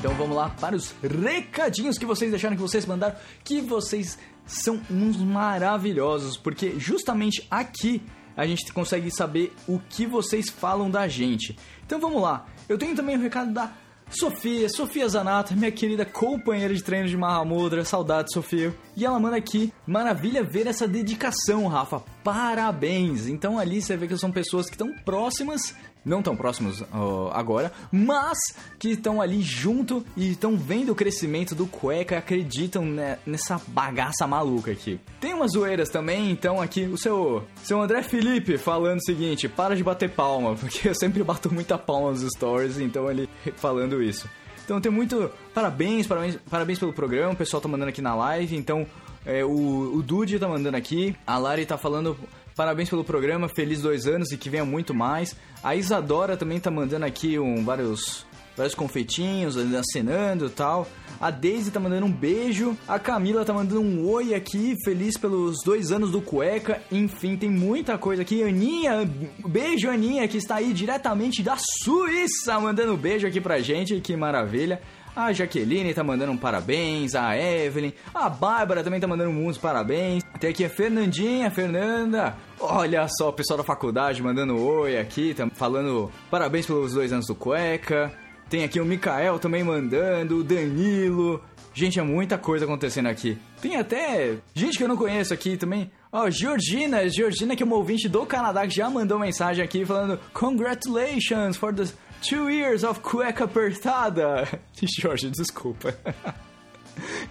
Speaker 2: Então vamos lá para os recadinhos que vocês deixaram, que vocês mandaram, que vocês são uns maravilhosos, porque justamente aqui a gente consegue saber o que vocês falam da gente. Então vamos lá. Eu tenho também o recado da Sofia, Sofia Zanata, minha querida companheira de treino de Mahamudra, saudade Sofia. E ela manda aqui, maravilha ver essa dedicação, Rafa, parabéns. Então ali você vê que são pessoas que estão próximas não tão próximos uh, agora, mas que estão ali junto e estão vendo o crescimento do cueca acreditam né, nessa bagaça maluca aqui. Tem umas zoeiras também, então aqui o seu, seu André Felipe falando o seguinte: para de bater palma, porque eu sempre bato muita palma nos stories, então ele falando isso. Então tem muito parabéns, parabéns, parabéns pelo programa, o pessoal tá mandando aqui na live, então É, o, o Dude tá mandando aqui. A Lari tá falando. Parabéns pelo programa, feliz dois anos e que venha muito mais. A Isadora também tá mandando aqui um, vários, vários confeitinhos, acenando e tal. A Daisy tá mandando um beijo. A Camila tá mandando um oi aqui, feliz pelos dois anos do Cueca. Enfim, tem muita coisa aqui. Aninha, beijo Aninha, que está aí diretamente da Suíça, mandando um beijo aqui pra gente. Que maravilha. A Jaqueline tá mandando um parabéns, a Evelyn, a Bárbara também tá mandando muitos parabéns. Tem aqui a Fernandinha, a Fernanda. Olha só, o pessoal da faculdade mandando oi aqui, tá falando parabéns pelos dois anos do Cueca. Tem aqui o Mikael também mandando, o Danilo. Gente, é muita coisa acontecendo aqui. Tem até gente que eu não conheço aqui também. Ó, oh, Georgina, Georgina que é uma ouvinte do Canadá que já mandou mensagem aqui falando Congratulations for the two years of cueca apertada. Jorge, desculpa.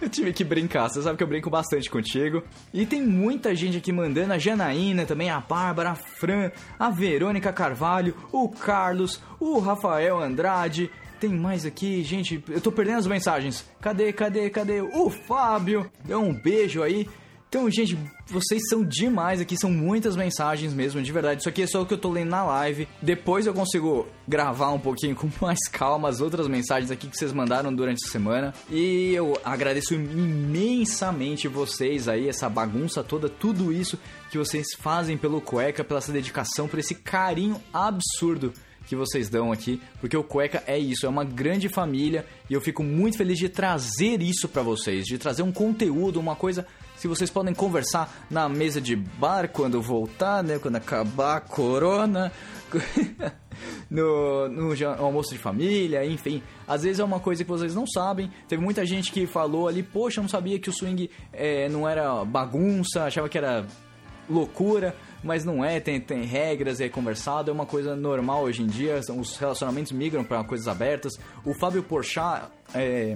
Speaker 2: Eu tive que brincar, você sabe que eu brinco bastante contigo. E tem muita gente aqui mandando, a Janaína também, a Bárbara, a Fran, a Verônica Carvalho, o Carlos, o Rafael Andrade. Tem mais aqui, gente, eu tô perdendo as mensagens. Cadê, cadê, cadê? O Fábio, deu um beijo aí. Então, gente, vocês são demais aqui, são muitas mensagens mesmo, de verdade. Isso aqui é só o que eu tô lendo na live. Depois eu consigo gravar um pouquinho com mais calma as outras mensagens aqui que vocês mandaram durante a semana. E eu agradeço imensamente vocês aí, essa bagunça toda, tudo isso que vocês fazem pelo Cueca, pela essa dedicação, por esse carinho absurdo que vocês dão aqui, porque o Cueca é isso, é uma grande família e eu fico muito feliz de trazer isso para vocês, de trazer um conteúdo, uma coisa se vocês podem conversar na mesa de bar quando voltar, né? Quando acabar a corona. no, no almoço de família, enfim. Às vezes é uma coisa que vocês não sabem. Teve muita gente que falou ali, poxa, eu não sabia que o swing é, não era bagunça, achava que era loucura, mas não é, tem, tem regras, é conversado, é uma coisa normal hoje em dia, os relacionamentos migram para coisas abertas. O Fábio Porchat é,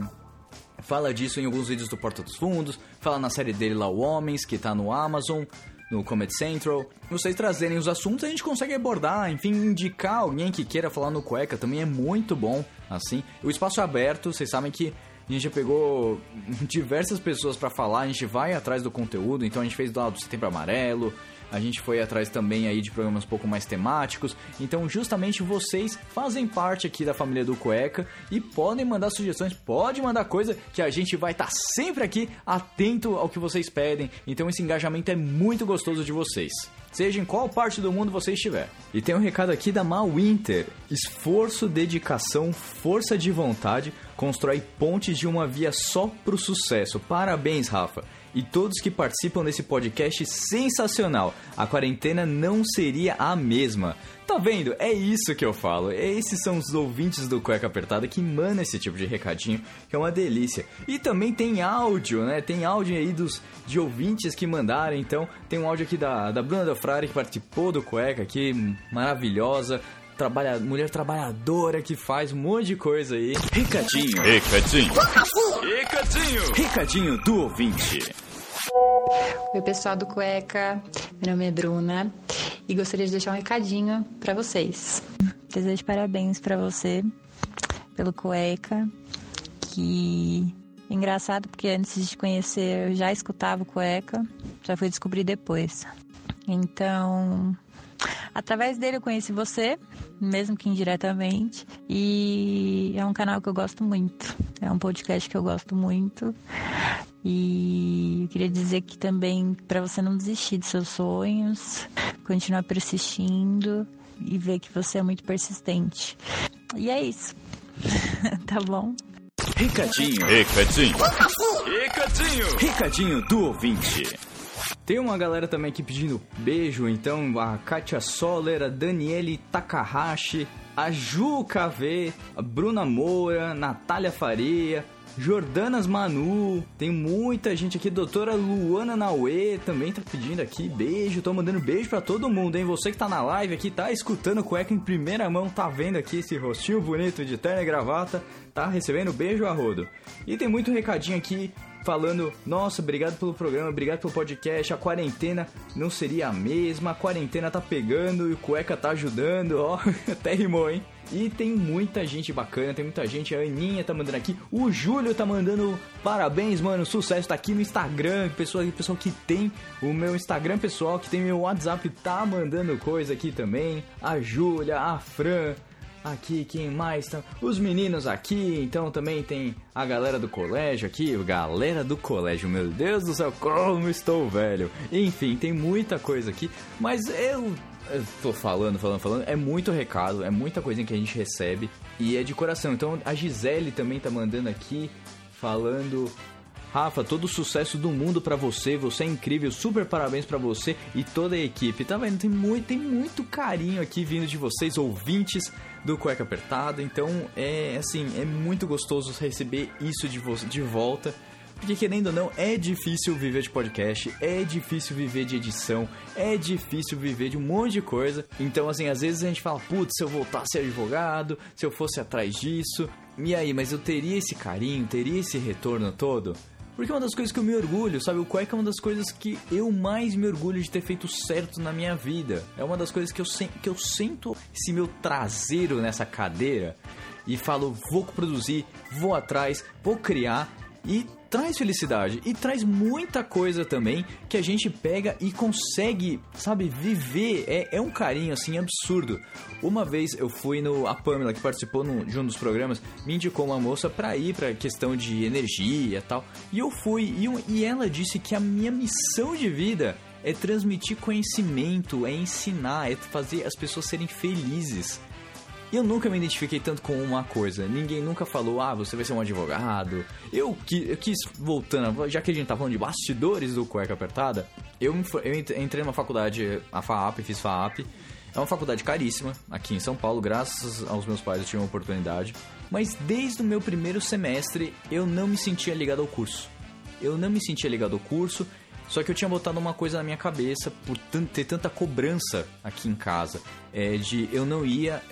Speaker 2: fala disso em alguns vídeos do Porta dos Fundos, fala na série dele lá, o Homens, que tá no Amazon, no Comedy Central. Vocês trazerem os assuntos, a gente consegue abordar, enfim, indicar alguém que queira falar no Cueca também é muito bom, assim. O espaço é aberto, vocês sabem que a gente já pegou diversas pessoas para falar, a gente vai atrás do conteúdo, então a gente fez do, do Setembro Amarelo, a gente foi atrás também aí de programas um pouco mais temáticos. Então, justamente vocês fazem parte aqui da família do Cueca e podem mandar sugestões, pode mandar coisa que a gente vai estar tá sempre aqui atento ao que vocês pedem. Então, esse engajamento é muito gostoso de vocês seja em qual parte do mundo você estiver. E tem um recado aqui da Ma Winter: esforço, dedicação, força de vontade constrói pontes de uma via só para o sucesso. Parabéns, Rafa e todos que participam desse podcast sensacional. A quarentena não seria a mesma. Tá vendo? É isso que eu falo. Esses são os ouvintes do Cueca Apertada que mandam esse tipo de recadinho, que é uma delícia. E também tem áudio, né? Tem áudio aí dos de ouvintes que mandaram. Então, tem um áudio aqui da, da Bruna Del Frare, que participou do Cueca aqui, maravilhosa trabalha, mulher trabalhadora que faz um monte de coisa aí. Recadinho.
Speaker 1: Recadinho.
Speaker 2: Recadinho. Recadinho do ouvinte.
Speaker 10: Oi, pessoal do Cueca. Meu nome é Bruna e gostaria de deixar um recadinho para vocês. Desejo parabéns para você pelo Cueca, que é engraçado porque antes de conhecer eu já escutava o Cueca, já fui descobrir depois. Então, através dele eu conheci você, mesmo que indiretamente, e é um canal que eu gosto muito. É um podcast que eu gosto muito. E eu queria dizer que também para você não desistir dos seus sonhos, continuar persistindo e ver que você é muito persistente. E é isso. tá bom?
Speaker 2: Recadinho.
Speaker 1: Recadinho.
Speaker 2: Recadinho. Recadinho do ouvinte. Tem uma galera também aqui pedindo beijo, então a Katia Soller, a Daniele Takahashi, a Ju KV, a Bruna Moura, Natália Faria, Jordanas Manu, tem muita gente aqui, doutora Luana Naue também tá pedindo aqui beijo, tô mandando beijo para todo mundo, hein? Você que tá na live aqui, tá escutando o cueca em primeira mão, tá vendo aqui esse rostinho bonito de terno e gravata, tá recebendo beijo a rodo. E tem muito recadinho aqui falando: Nossa, obrigado pelo programa, obrigado pelo podcast. A quarentena não seria a mesma, a quarentena tá pegando e o cueca tá ajudando. Ó, até rimou, hein? E tem muita gente bacana, tem muita gente. A Aninha tá mandando aqui. O Júlio tá mandando parabéns, mano. Sucesso tá aqui no Instagram. Pessoal, pessoal que tem o meu Instagram pessoal, que tem meu WhatsApp, tá mandando coisa aqui também. A Júlia, a Fran. Aqui, quem mais? Tá? Os meninos aqui, então também tem a galera do colégio aqui, galera do colégio, meu Deus do céu, como estou velho. Enfim, tem muita coisa aqui, mas eu eu tô falando, falando, falando. É muito recado, é muita coisinha que a gente recebe e é de coração. Então a Gisele também tá mandando aqui, falando. Rafa, todo o sucesso do mundo para você, você é incrível, super parabéns para você e toda a equipe. Tá vendo? Tem muito, tem muito carinho aqui vindo de vocês, ouvintes do Cueca Apertada. Então é assim, é muito gostoso receber isso de, de volta. Porque querendo ou não, é difícil viver de podcast, é difícil viver de edição, é difícil viver de um monte de coisa. Então, assim, às vezes a gente fala, putz, se eu voltasse advogado, se eu fosse atrás disso. E aí, mas eu teria esse carinho, teria esse retorno todo? Porque é uma das coisas que eu me orgulho, sabe? O cueca é uma das coisas que eu mais me orgulho de ter feito certo na minha vida. É uma das coisas que eu, que eu esse meu traseiro nessa cadeira e falo, vou produzir, vou atrás, vou criar e traz felicidade e traz muita coisa também que a gente pega e consegue, sabe, viver. É, é um carinho assim absurdo. Uma vez eu fui no. A Pamela, que participou no, de um dos programas, me indicou uma moça pra ir pra questão de energia e tal. E eu fui, e, e ela disse que a minha missão de vida é transmitir conhecimento, é ensinar, é fazer as pessoas serem felizes. Eu nunca me identifiquei tanto com uma coisa. Ninguém nunca falou, ah, você vai ser um advogado. Eu, que, eu quis, voltando, já que a gente tá falando de bastidores do Cueca Apertada, eu, eu entrei numa faculdade, a FAAP, fiz FAAP. É uma faculdade caríssima, aqui em São Paulo, graças aos meus pais eu tive uma oportunidade. Mas desde o meu primeiro semestre, eu não me sentia ligado ao curso. Eu não me sentia ligado ao curso, só que eu tinha botado uma coisa na minha cabeça por ter tanta cobrança aqui em casa. É de eu não ia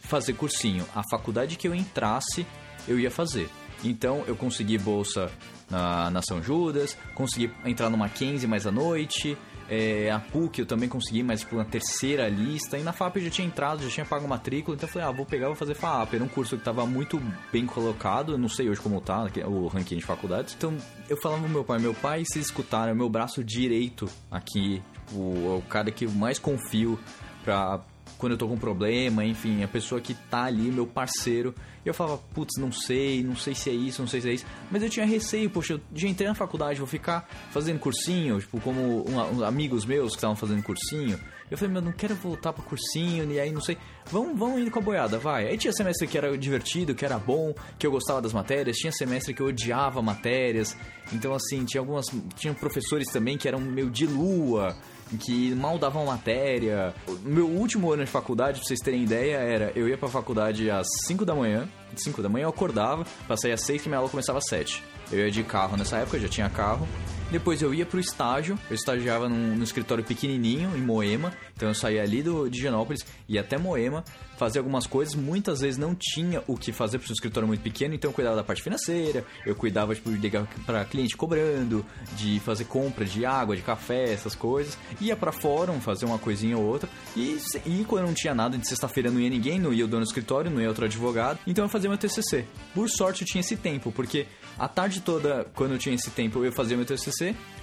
Speaker 2: fazer cursinho. A faculdade que eu entrasse, eu ia fazer. Então eu consegui bolsa na, na São Judas, consegui entrar no Mackenzie mais à noite, é, a PUC eu também consegui, mas tipo, na terceira lista. E na FAP eu já tinha entrado, já tinha pago matrícula, então eu falei, ah, vou pegar vou fazer FAP. Era um curso que estava muito bem colocado, eu não sei hoje como tá o ranking de faculdades. Então eu falava pro meu pai, meu pai, se escutaram, é meu braço direito aqui, tipo, é o cara que eu mais confio pra quando eu tô com um problema, enfim, a pessoa que tá ali, meu parceiro. Eu falava, putz, não sei, não sei se é isso, não sei se é isso. Mas eu tinha receio, poxa, eu já entrei na faculdade, vou ficar fazendo cursinho, tipo, como um, um, amigos meus que estavam fazendo cursinho. Eu falei, meu, não quero voltar pro cursinho, e aí não sei. Vamos, vamos indo com a boiada, vai. Aí tinha semestre que era divertido, que era bom, que eu gostava das matérias, tinha semestre que eu odiava matérias. Então, assim, tinha algumas. Tinha professores também que eram meio de lua que mal davam matéria. Meu último ano de faculdade, pra vocês terem ideia, era eu ia pra faculdade às 5 da manhã. 5 da manhã eu acordava, passei às 6 que minha aula começava às 7. Eu ia de carro nessa época, já tinha carro. Depois eu ia pro estágio, eu estagiava num, num escritório pequenininho em Moema, então eu saía ali do, de Genópolis, ia até Moema, fazia algumas coisas, muitas vezes não tinha o que fazer porque o escritório muito pequeno, então eu cuidava da parte financeira, eu cuidava tipo, de ligar para cliente cobrando, de fazer compra de água, de café, essas coisas, ia para fórum fazer uma coisinha ou outra, e, e quando não tinha nada, de sexta-feira não ia ninguém, não ia o dono do escritório, não ia outro advogado, então eu fazia meu TCC. Por sorte eu tinha esse tempo, porque a tarde toda, quando eu tinha esse tempo, eu ia fazer meu TCC,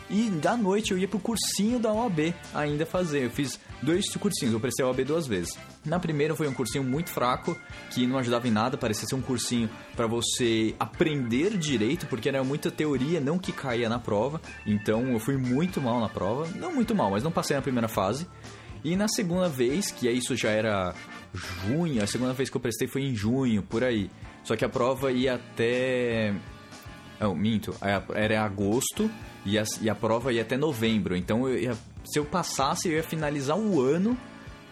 Speaker 2: e da noite eu ia pro cursinho da OAB ainda fazer. Eu fiz dois cursinhos, eu prestei a OAB duas vezes. Na primeira foi um cursinho muito fraco, que não ajudava em nada, parecia ser um cursinho para você aprender direito, porque era muita teoria, não que caía na prova. Então eu fui muito mal na prova, não muito mal, mas não passei na primeira fase. E na segunda vez, que isso já era junho, a segunda vez que eu prestei foi em junho, por aí. Só que a prova ia até. Não, minto, era agosto e a, e a prova ia até novembro. Então, eu ia, se eu passasse, eu ia finalizar o ano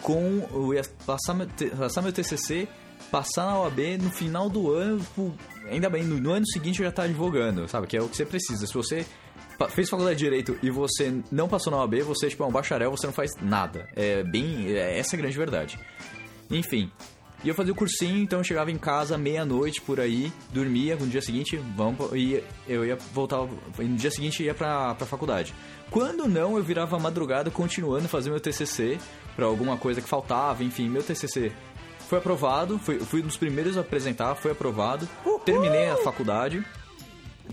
Speaker 2: com. Eu ia passar meu, passar meu TCC, passar na OAB no final do ano. Ainda bem, no, no ano seguinte eu já estar advogando, sabe? Que é o que você precisa. Se você fez faculdade de direito e você não passou na OAB, você tipo, é um bacharel, você não faz nada. É bem. É, essa é a grande verdade. Enfim. E eu fazia o cursinho, então eu chegava em casa meia-noite por aí, dormia, no dia seguinte, vamos, e eu ia voltar, no dia seguinte ia pra, pra faculdade. Quando não, eu virava madrugada continuando a fazer meu TCC pra alguma coisa que faltava, enfim, meu TCC foi aprovado, fui, fui um dos primeiros a apresentar, foi aprovado, terminei a faculdade,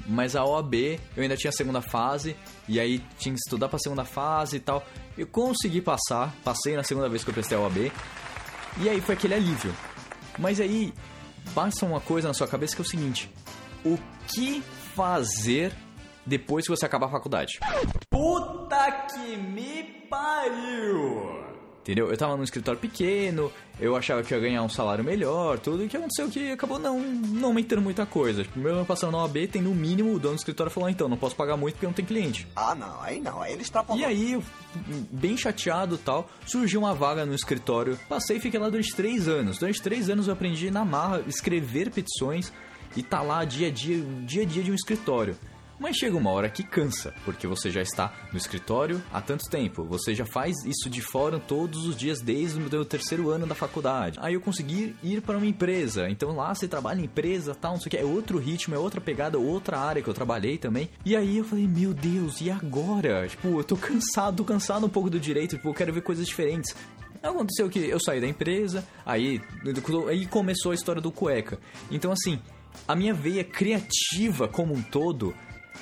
Speaker 2: mas a OAB eu ainda tinha a segunda fase, e aí tinha que estudar pra segunda fase e tal. Eu consegui passar, passei na segunda vez que eu prestei a OAB, e aí foi aquele alívio. Mas aí passa uma coisa na sua cabeça que é o seguinte: o que fazer depois que você acabar a faculdade? Puta que me pariu! Entendeu? Eu tava num escritório pequeno, eu achava que ia ganhar um salário melhor, tudo, e o que aconteceu é que acabou não, não aumentando muita coisa. Tipo, meu ano passando na OAB, tem no mínimo, o dono do escritório falou, então, não posso pagar muito porque não tem cliente.
Speaker 11: Ah, não, aí não, aí ele está
Speaker 2: E aí, eu, bem chateado e tal, surgiu uma vaga no escritório, passei e fiquei lá durante três anos. Durante três anos eu aprendi na marra escrever petições e tá lá dia a dia, dia a dia de um escritório. Mas chega uma hora que cansa, porque você já está no escritório há tanto tempo, você já faz isso de fora todos os dias desde o meu terceiro ano da faculdade. Aí eu consegui ir para uma empresa, então lá você trabalha em empresa, tal, não sei o que, é outro ritmo, é outra pegada, outra área que eu trabalhei também. E aí eu falei, meu Deus, e agora? Tipo, eu tô cansado, tô cansado um pouco do direito, tipo, eu quero ver coisas diferentes. Aconteceu que eu saí da empresa, aí, aí começou a história do cueca. Então assim, a minha veia criativa como um todo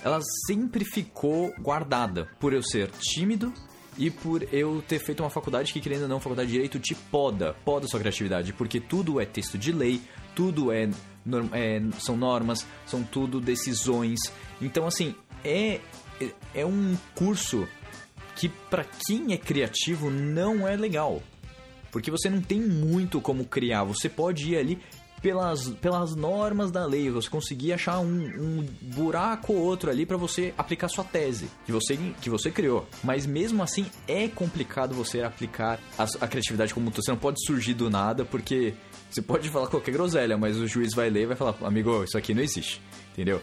Speaker 2: ela sempre ficou guardada por eu ser tímido e por eu ter feito uma faculdade que, querendo ou não, faculdade de direito te poda, poda sua criatividade, porque tudo é texto de lei, tudo é, é- são normas, são tudo decisões. Então, assim, é, é um curso que, pra quem é criativo, não é legal. Porque você não tem muito como criar, você pode ir ali pelas, pelas normas da lei, você conseguir achar um, um buraco ou outro ali pra você aplicar sua tese que você, que você criou. Mas mesmo assim é complicado você aplicar a, a criatividade como um. Você não pode surgir do nada, porque você pode falar qualquer groselha, mas o juiz vai ler e vai falar, amigo, isso aqui não existe, entendeu?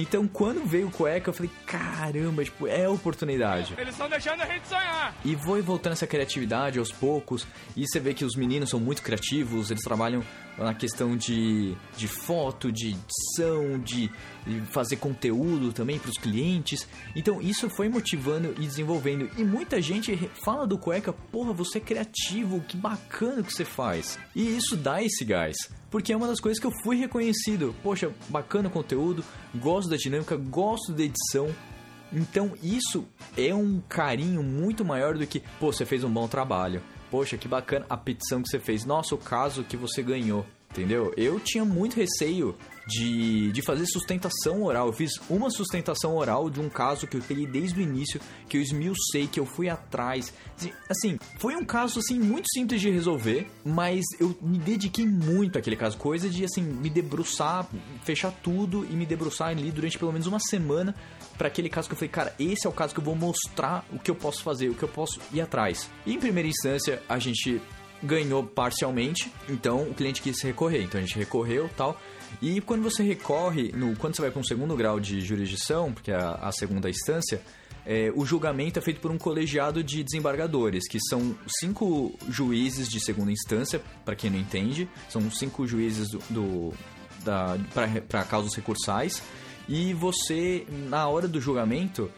Speaker 2: Então, quando veio o cueca, eu falei, caramba, tipo, é oportunidade.
Speaker 12: Eles estão deixando a gente sonhar.
Speaker 2: E foi voltando essa criatividade aos poucos. E você vê que os meninos são muito criativos, eles trabalham na questão de, de foto, de edição, de, de fazer conteúdo também para os clientes. Então isso foi motivando e desenvolvendo. E muita gente fala do cueca, porra, você é criativo, que bacana que você faz. E isso dá esse gás. Porque é uma das coisas que eu fui reconhecido. Poxa, bacana o conteúdo, gosto da dinâmica, gosto da edição. Então isso é um carinho muito maior do que, pô, você fez um bom trabalho. Poxa, que bacana a petição que você fez. Nossa, o caso que você ganhou. Entendeu? Eu tinha muito receio de, de fazer sustentação oral. Eu fiz uma sustentação oral de um caso que eu peguei desde o início, que eu esmiucei, que eu fui atrás. Assim, foi um caso assim muito simples de resolver, mas eu me dediquei muito àquele caso. Coisa de assim, me debruçar, fechar tudo e me debruçar ali durante pelo menos uma semana para aquele caso que eu falei, cara, esse é o caso que eu vou mostrar o que eu posso fazer, o que eu posso ir atrás. E em primeira instância, a gente ganhou parcialmente, então o cliente quis recorrer, então a gente recorreu tal. E quando você recorre, no, quando você vai para um segundo grau de jurisdição, porque é a, a segunda instância, é, o julgamento é feito por um colegiado de desembargadores, que são cinco juízes de segunda instância, para quem não entende, são cinco juízes do, do para causas recursais. E você, na hora do julgamento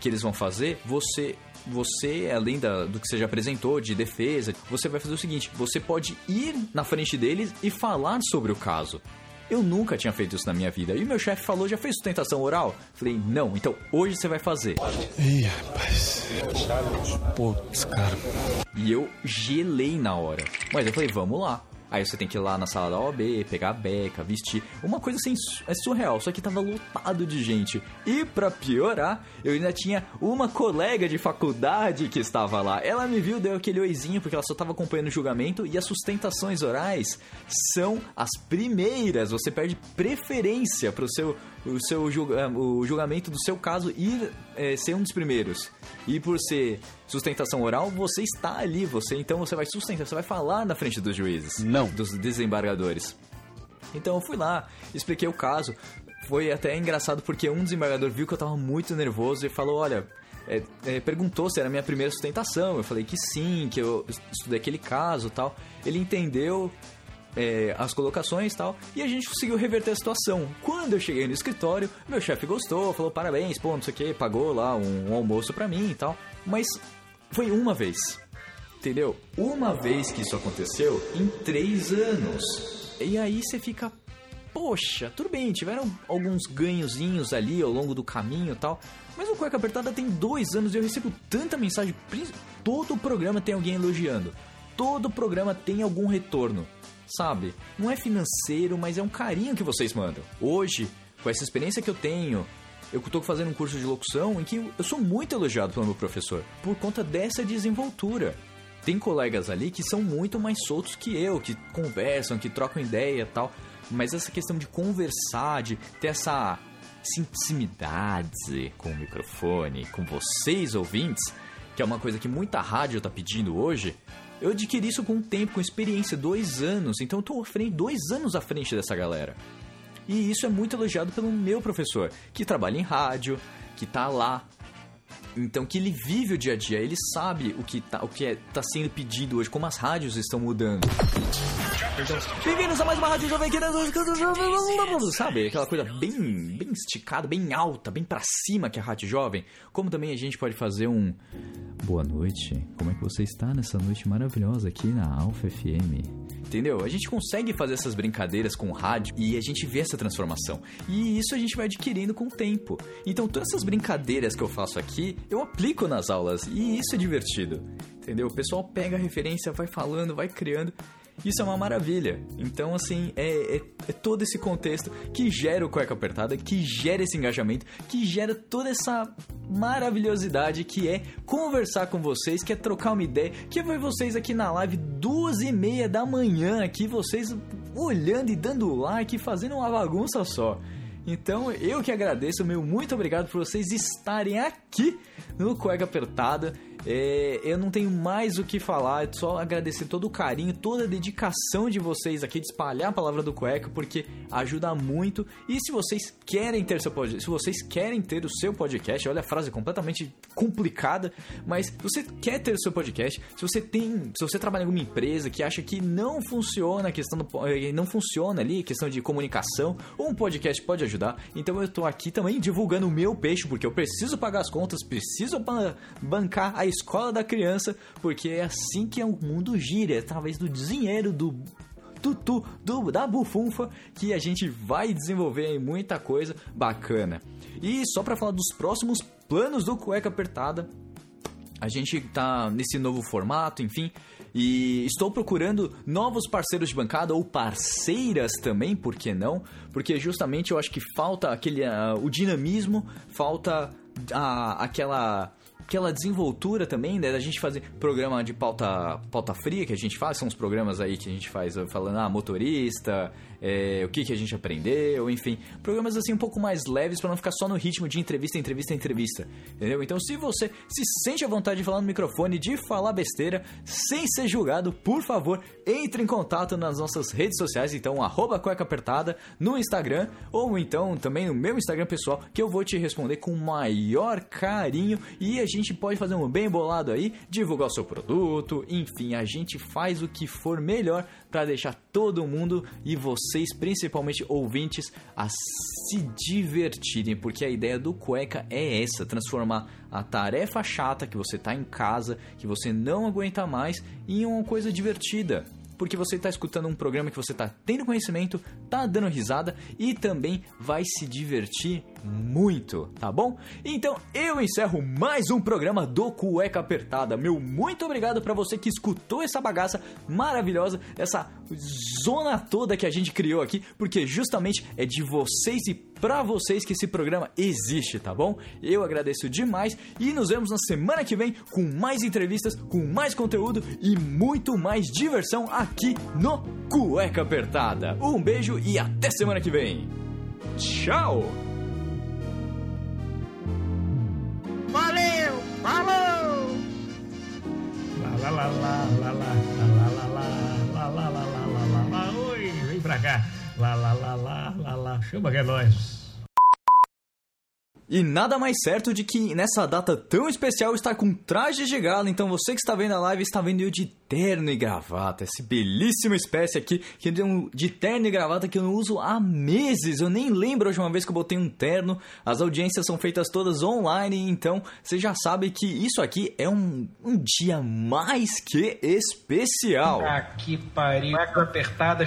Speaker 2: que eles vão fazer, você você, além da, do que você já apresentou de defesa, você vai fazer o seguinte: você pode ir na frente deles e falar sobre o caso. Eu nunca tinha feito isso na minha vida. E meu chefe falou: já fez sustentação oral? Falei: não, então hoje você vai fazer.
Speaker 9: Ih, rapaz. Putz, cara.
Speaker 2: E eu gelei na hora. Mas eu falei: vamos lá. Aí você tem que ir lá na sala da OAB, pegar a beca, vestir. Uma coisa assim, é surreal. Só que tava lotado de gente. E pra piorar, eu ainda tinha uma colega de faculdade que estava lá. Ela me viu, deu aquele oizinho, porque ela só tava acompanhando o julgamento. E as sustentações orais são as primeiras. Você perde preferência pro seu, o seu o julgamento do seu caso ir é, ser um dos primeiros. E por ser sustentação oral, você está ali, você então você vai sustentar, você vai falar na frente dos juízes,
Speaker 9: não,
Speaker 2: dos desembargadores. Então eu fui lá, expliquei o caso. Foi até engraçado porque um desembargador viu que eu tava muito nervoso e falou: Olha, é, é, perguntou se era a minha primeira sustentação. Eu falei que sim, que eu estudei aquele caso tal. Ele entendeu é, as colocações e tal, e a gente conseguiu reverter a situação. Quando eu cheguei no escritório, meu chefe gostou, falou parabéns, pô, não sei o que, pagou lá um, um almoço pra mim e tal, mas foi uma vez, entendeu? Uma vez que isso aconteceu em três anos. E aí você fica, poxa, tudo bem, tiveram alguns ganhozinhos ali ao longo do caminho e tal, mas o Cueca Apertada tem dois anos e eu recebo tanta mensagem, todo programa tem alguém elogiando, todo programa tem algum retorno sabe? Não é financeiro, mas é um carinho que vocês mandam. Hoje, com essa experiência que eu tenho, eu estou fazendo um curso de locução em que eu sou muito elogiado pelo meu professor por conta dessa desenvoltura. Tem colegas ali que são muito mais soltos que eu, que conversam, que trocam ideia e tal, mas essa questão de conversar, de ter essa intimidade com o microfone, com vocês ouvintes, que é uma coisa que muita rádio está pedindo hoje, eu adquiri isso com o tempo, com experiência, dois anos. Então eu tô frente, dois anos à frente dessa galera. E isso é muito elogiado pelo meu professor, que trabalha em rádio, que tá lá. Então, que ele vive o dia a dia, ele sabe o que tá, o que é, tá sendo pedido hoje, como as rádios estão mudando. Bem-vindos a mais uma Rádio Jovem Querendo. Sabe? Aquela coisa bem, bem esticada, bem alta, bem para cima que é a Rádio Jovem. Como também a gente pode fazer um. Boa noite. Como é que você está nessa noite maravilhosa aqui na Alfa FM? Entendeu? A gente consegue fazer essas brincadeiras com o rádio e a gente vê essa transformação. E isso a gente vai adquirindo com o tempo. Então, todas essas brincadeiras que eu faço aqui, eu aplico nas aulas e isso é divertido. Entendeu? O pessoal pega a referência, vai falando, vai criando. Isso é uma maravilha. Então, assim, é, é, é, todo esse contexto que gera o cueca apertada, que gera esse engajamento, que gera toda essa maravilhosidade que é conversar com vocês, que é trocar uma ideia, que é ver vocês aqui na live duas e meia da manhã, aqui vocês olhando e dando like, fazendo uma bagunça só. Então eu que agradeço, meu muito obrigado por vocês estarem aqui no Cueca Apertada. É, eu não tenho mais o que falar, é só agradecer todo o carinho, toda a dedicação de vocês aqui de espalhar a palavra do cueca, porque ajuda muito. E se vocês querem ter seu podcast, se vocês querem ter o seu podcast, olha a frase completamente complicada, mas se você quer ter o seu podcast, se você tem, se você trabalha em alguma empresa que acha que não funciona a questão do, eh, não funciona ali a questão de comunicação, um podcast pode ajudar. Então eu tô aqui também divulgando o meu peixe, porque eu preciso pagar as contas, preciso bancar a escola da criança, porque é assim que o mundo gira, é através do dinheiro do tutu do, da bufunfa que a gente vai desenvolver muita coisa bacana. E só para falar dos próximos planos do Cueca Apertada, a gente tá nesse novo formato, enfim, e estou procurando novos parceiros de bancada ou parceiras também, por que não? Porque justamente eu acho que falta aquele uh, o dinamismo, falta uh, aquela aquela desenvoltura também, né, da gente fazer programa de pauta, pauta fria que a gente faz, são os programas aí que a gente faz falando, ah, motorista, é, o que, que a gente aprendeu, enfim, programas assim um pouco mais leves para não ficar só no ritmo de entrevista, entrevista, entrevista, entendeu? Então, se você se sente à vontade de falar no microfone, de falar besteira, sem ser julgado, por favor, entre em contato nas nossas redes sociais, então, arroba cueca apertada no Instagram, ou então também no meu Instagram pessoal, que eu vou te responder com maior carinho. E a gente pode fazer um bem bolado aí, divulgar o seu produto, enfim, a gente faz o que for melhor para deixar todo mundo e vocês, principalmente ouvintes, a se divertirem, porque a ideia do cueca é essa, transformar a tarefa chata que você tá em casa, que você não aguenta mais, em uma coisa divertida. Porque você está escutando um programa que você está tendo conhecimento, tá dando risada e também vai se divertir muito, tá bom? Então eu encerro mais um programa do Cueca Apertada. Meu muito obrigado para você que escutou essa bagaça maravilhosa, essa zona toda que a gente criou aqui, porque justamente é de vocês e para vocês que esse programa existe, tá bom? Eu agradeço demais e nos vemos na semana que vem com mais entrevistas, com mais conteúdo e muito mais diversão aqui no Cueca Apertada. Um beijo e até semana que vem. Tchau!
Speaker 11: Valeu! Falou!
Speaker 12: Lá, lá, lá, lá, lá, lá, lá, lá, lá, lá, lá, lá, lá, lá, lá, lá, vem pra cá. Lá, lá, lá, lá, lá, lá, chama que é nós.
Speaker 2: E nada mais certo de que nessa data tão especial estar com traje de gala. Então você que está vendo a live está vendo eu de terno e gravata. Essa belíssima espécie aqui que eu- de terno e gravata que eu não uso há meses. Eu nem lembro a última vez que eu botei um terno. As audiências são feitas todas online, então você já sabe que isso aqui é um, um dia mais que especial.
Speaker 12: Aqui pariu, apertada.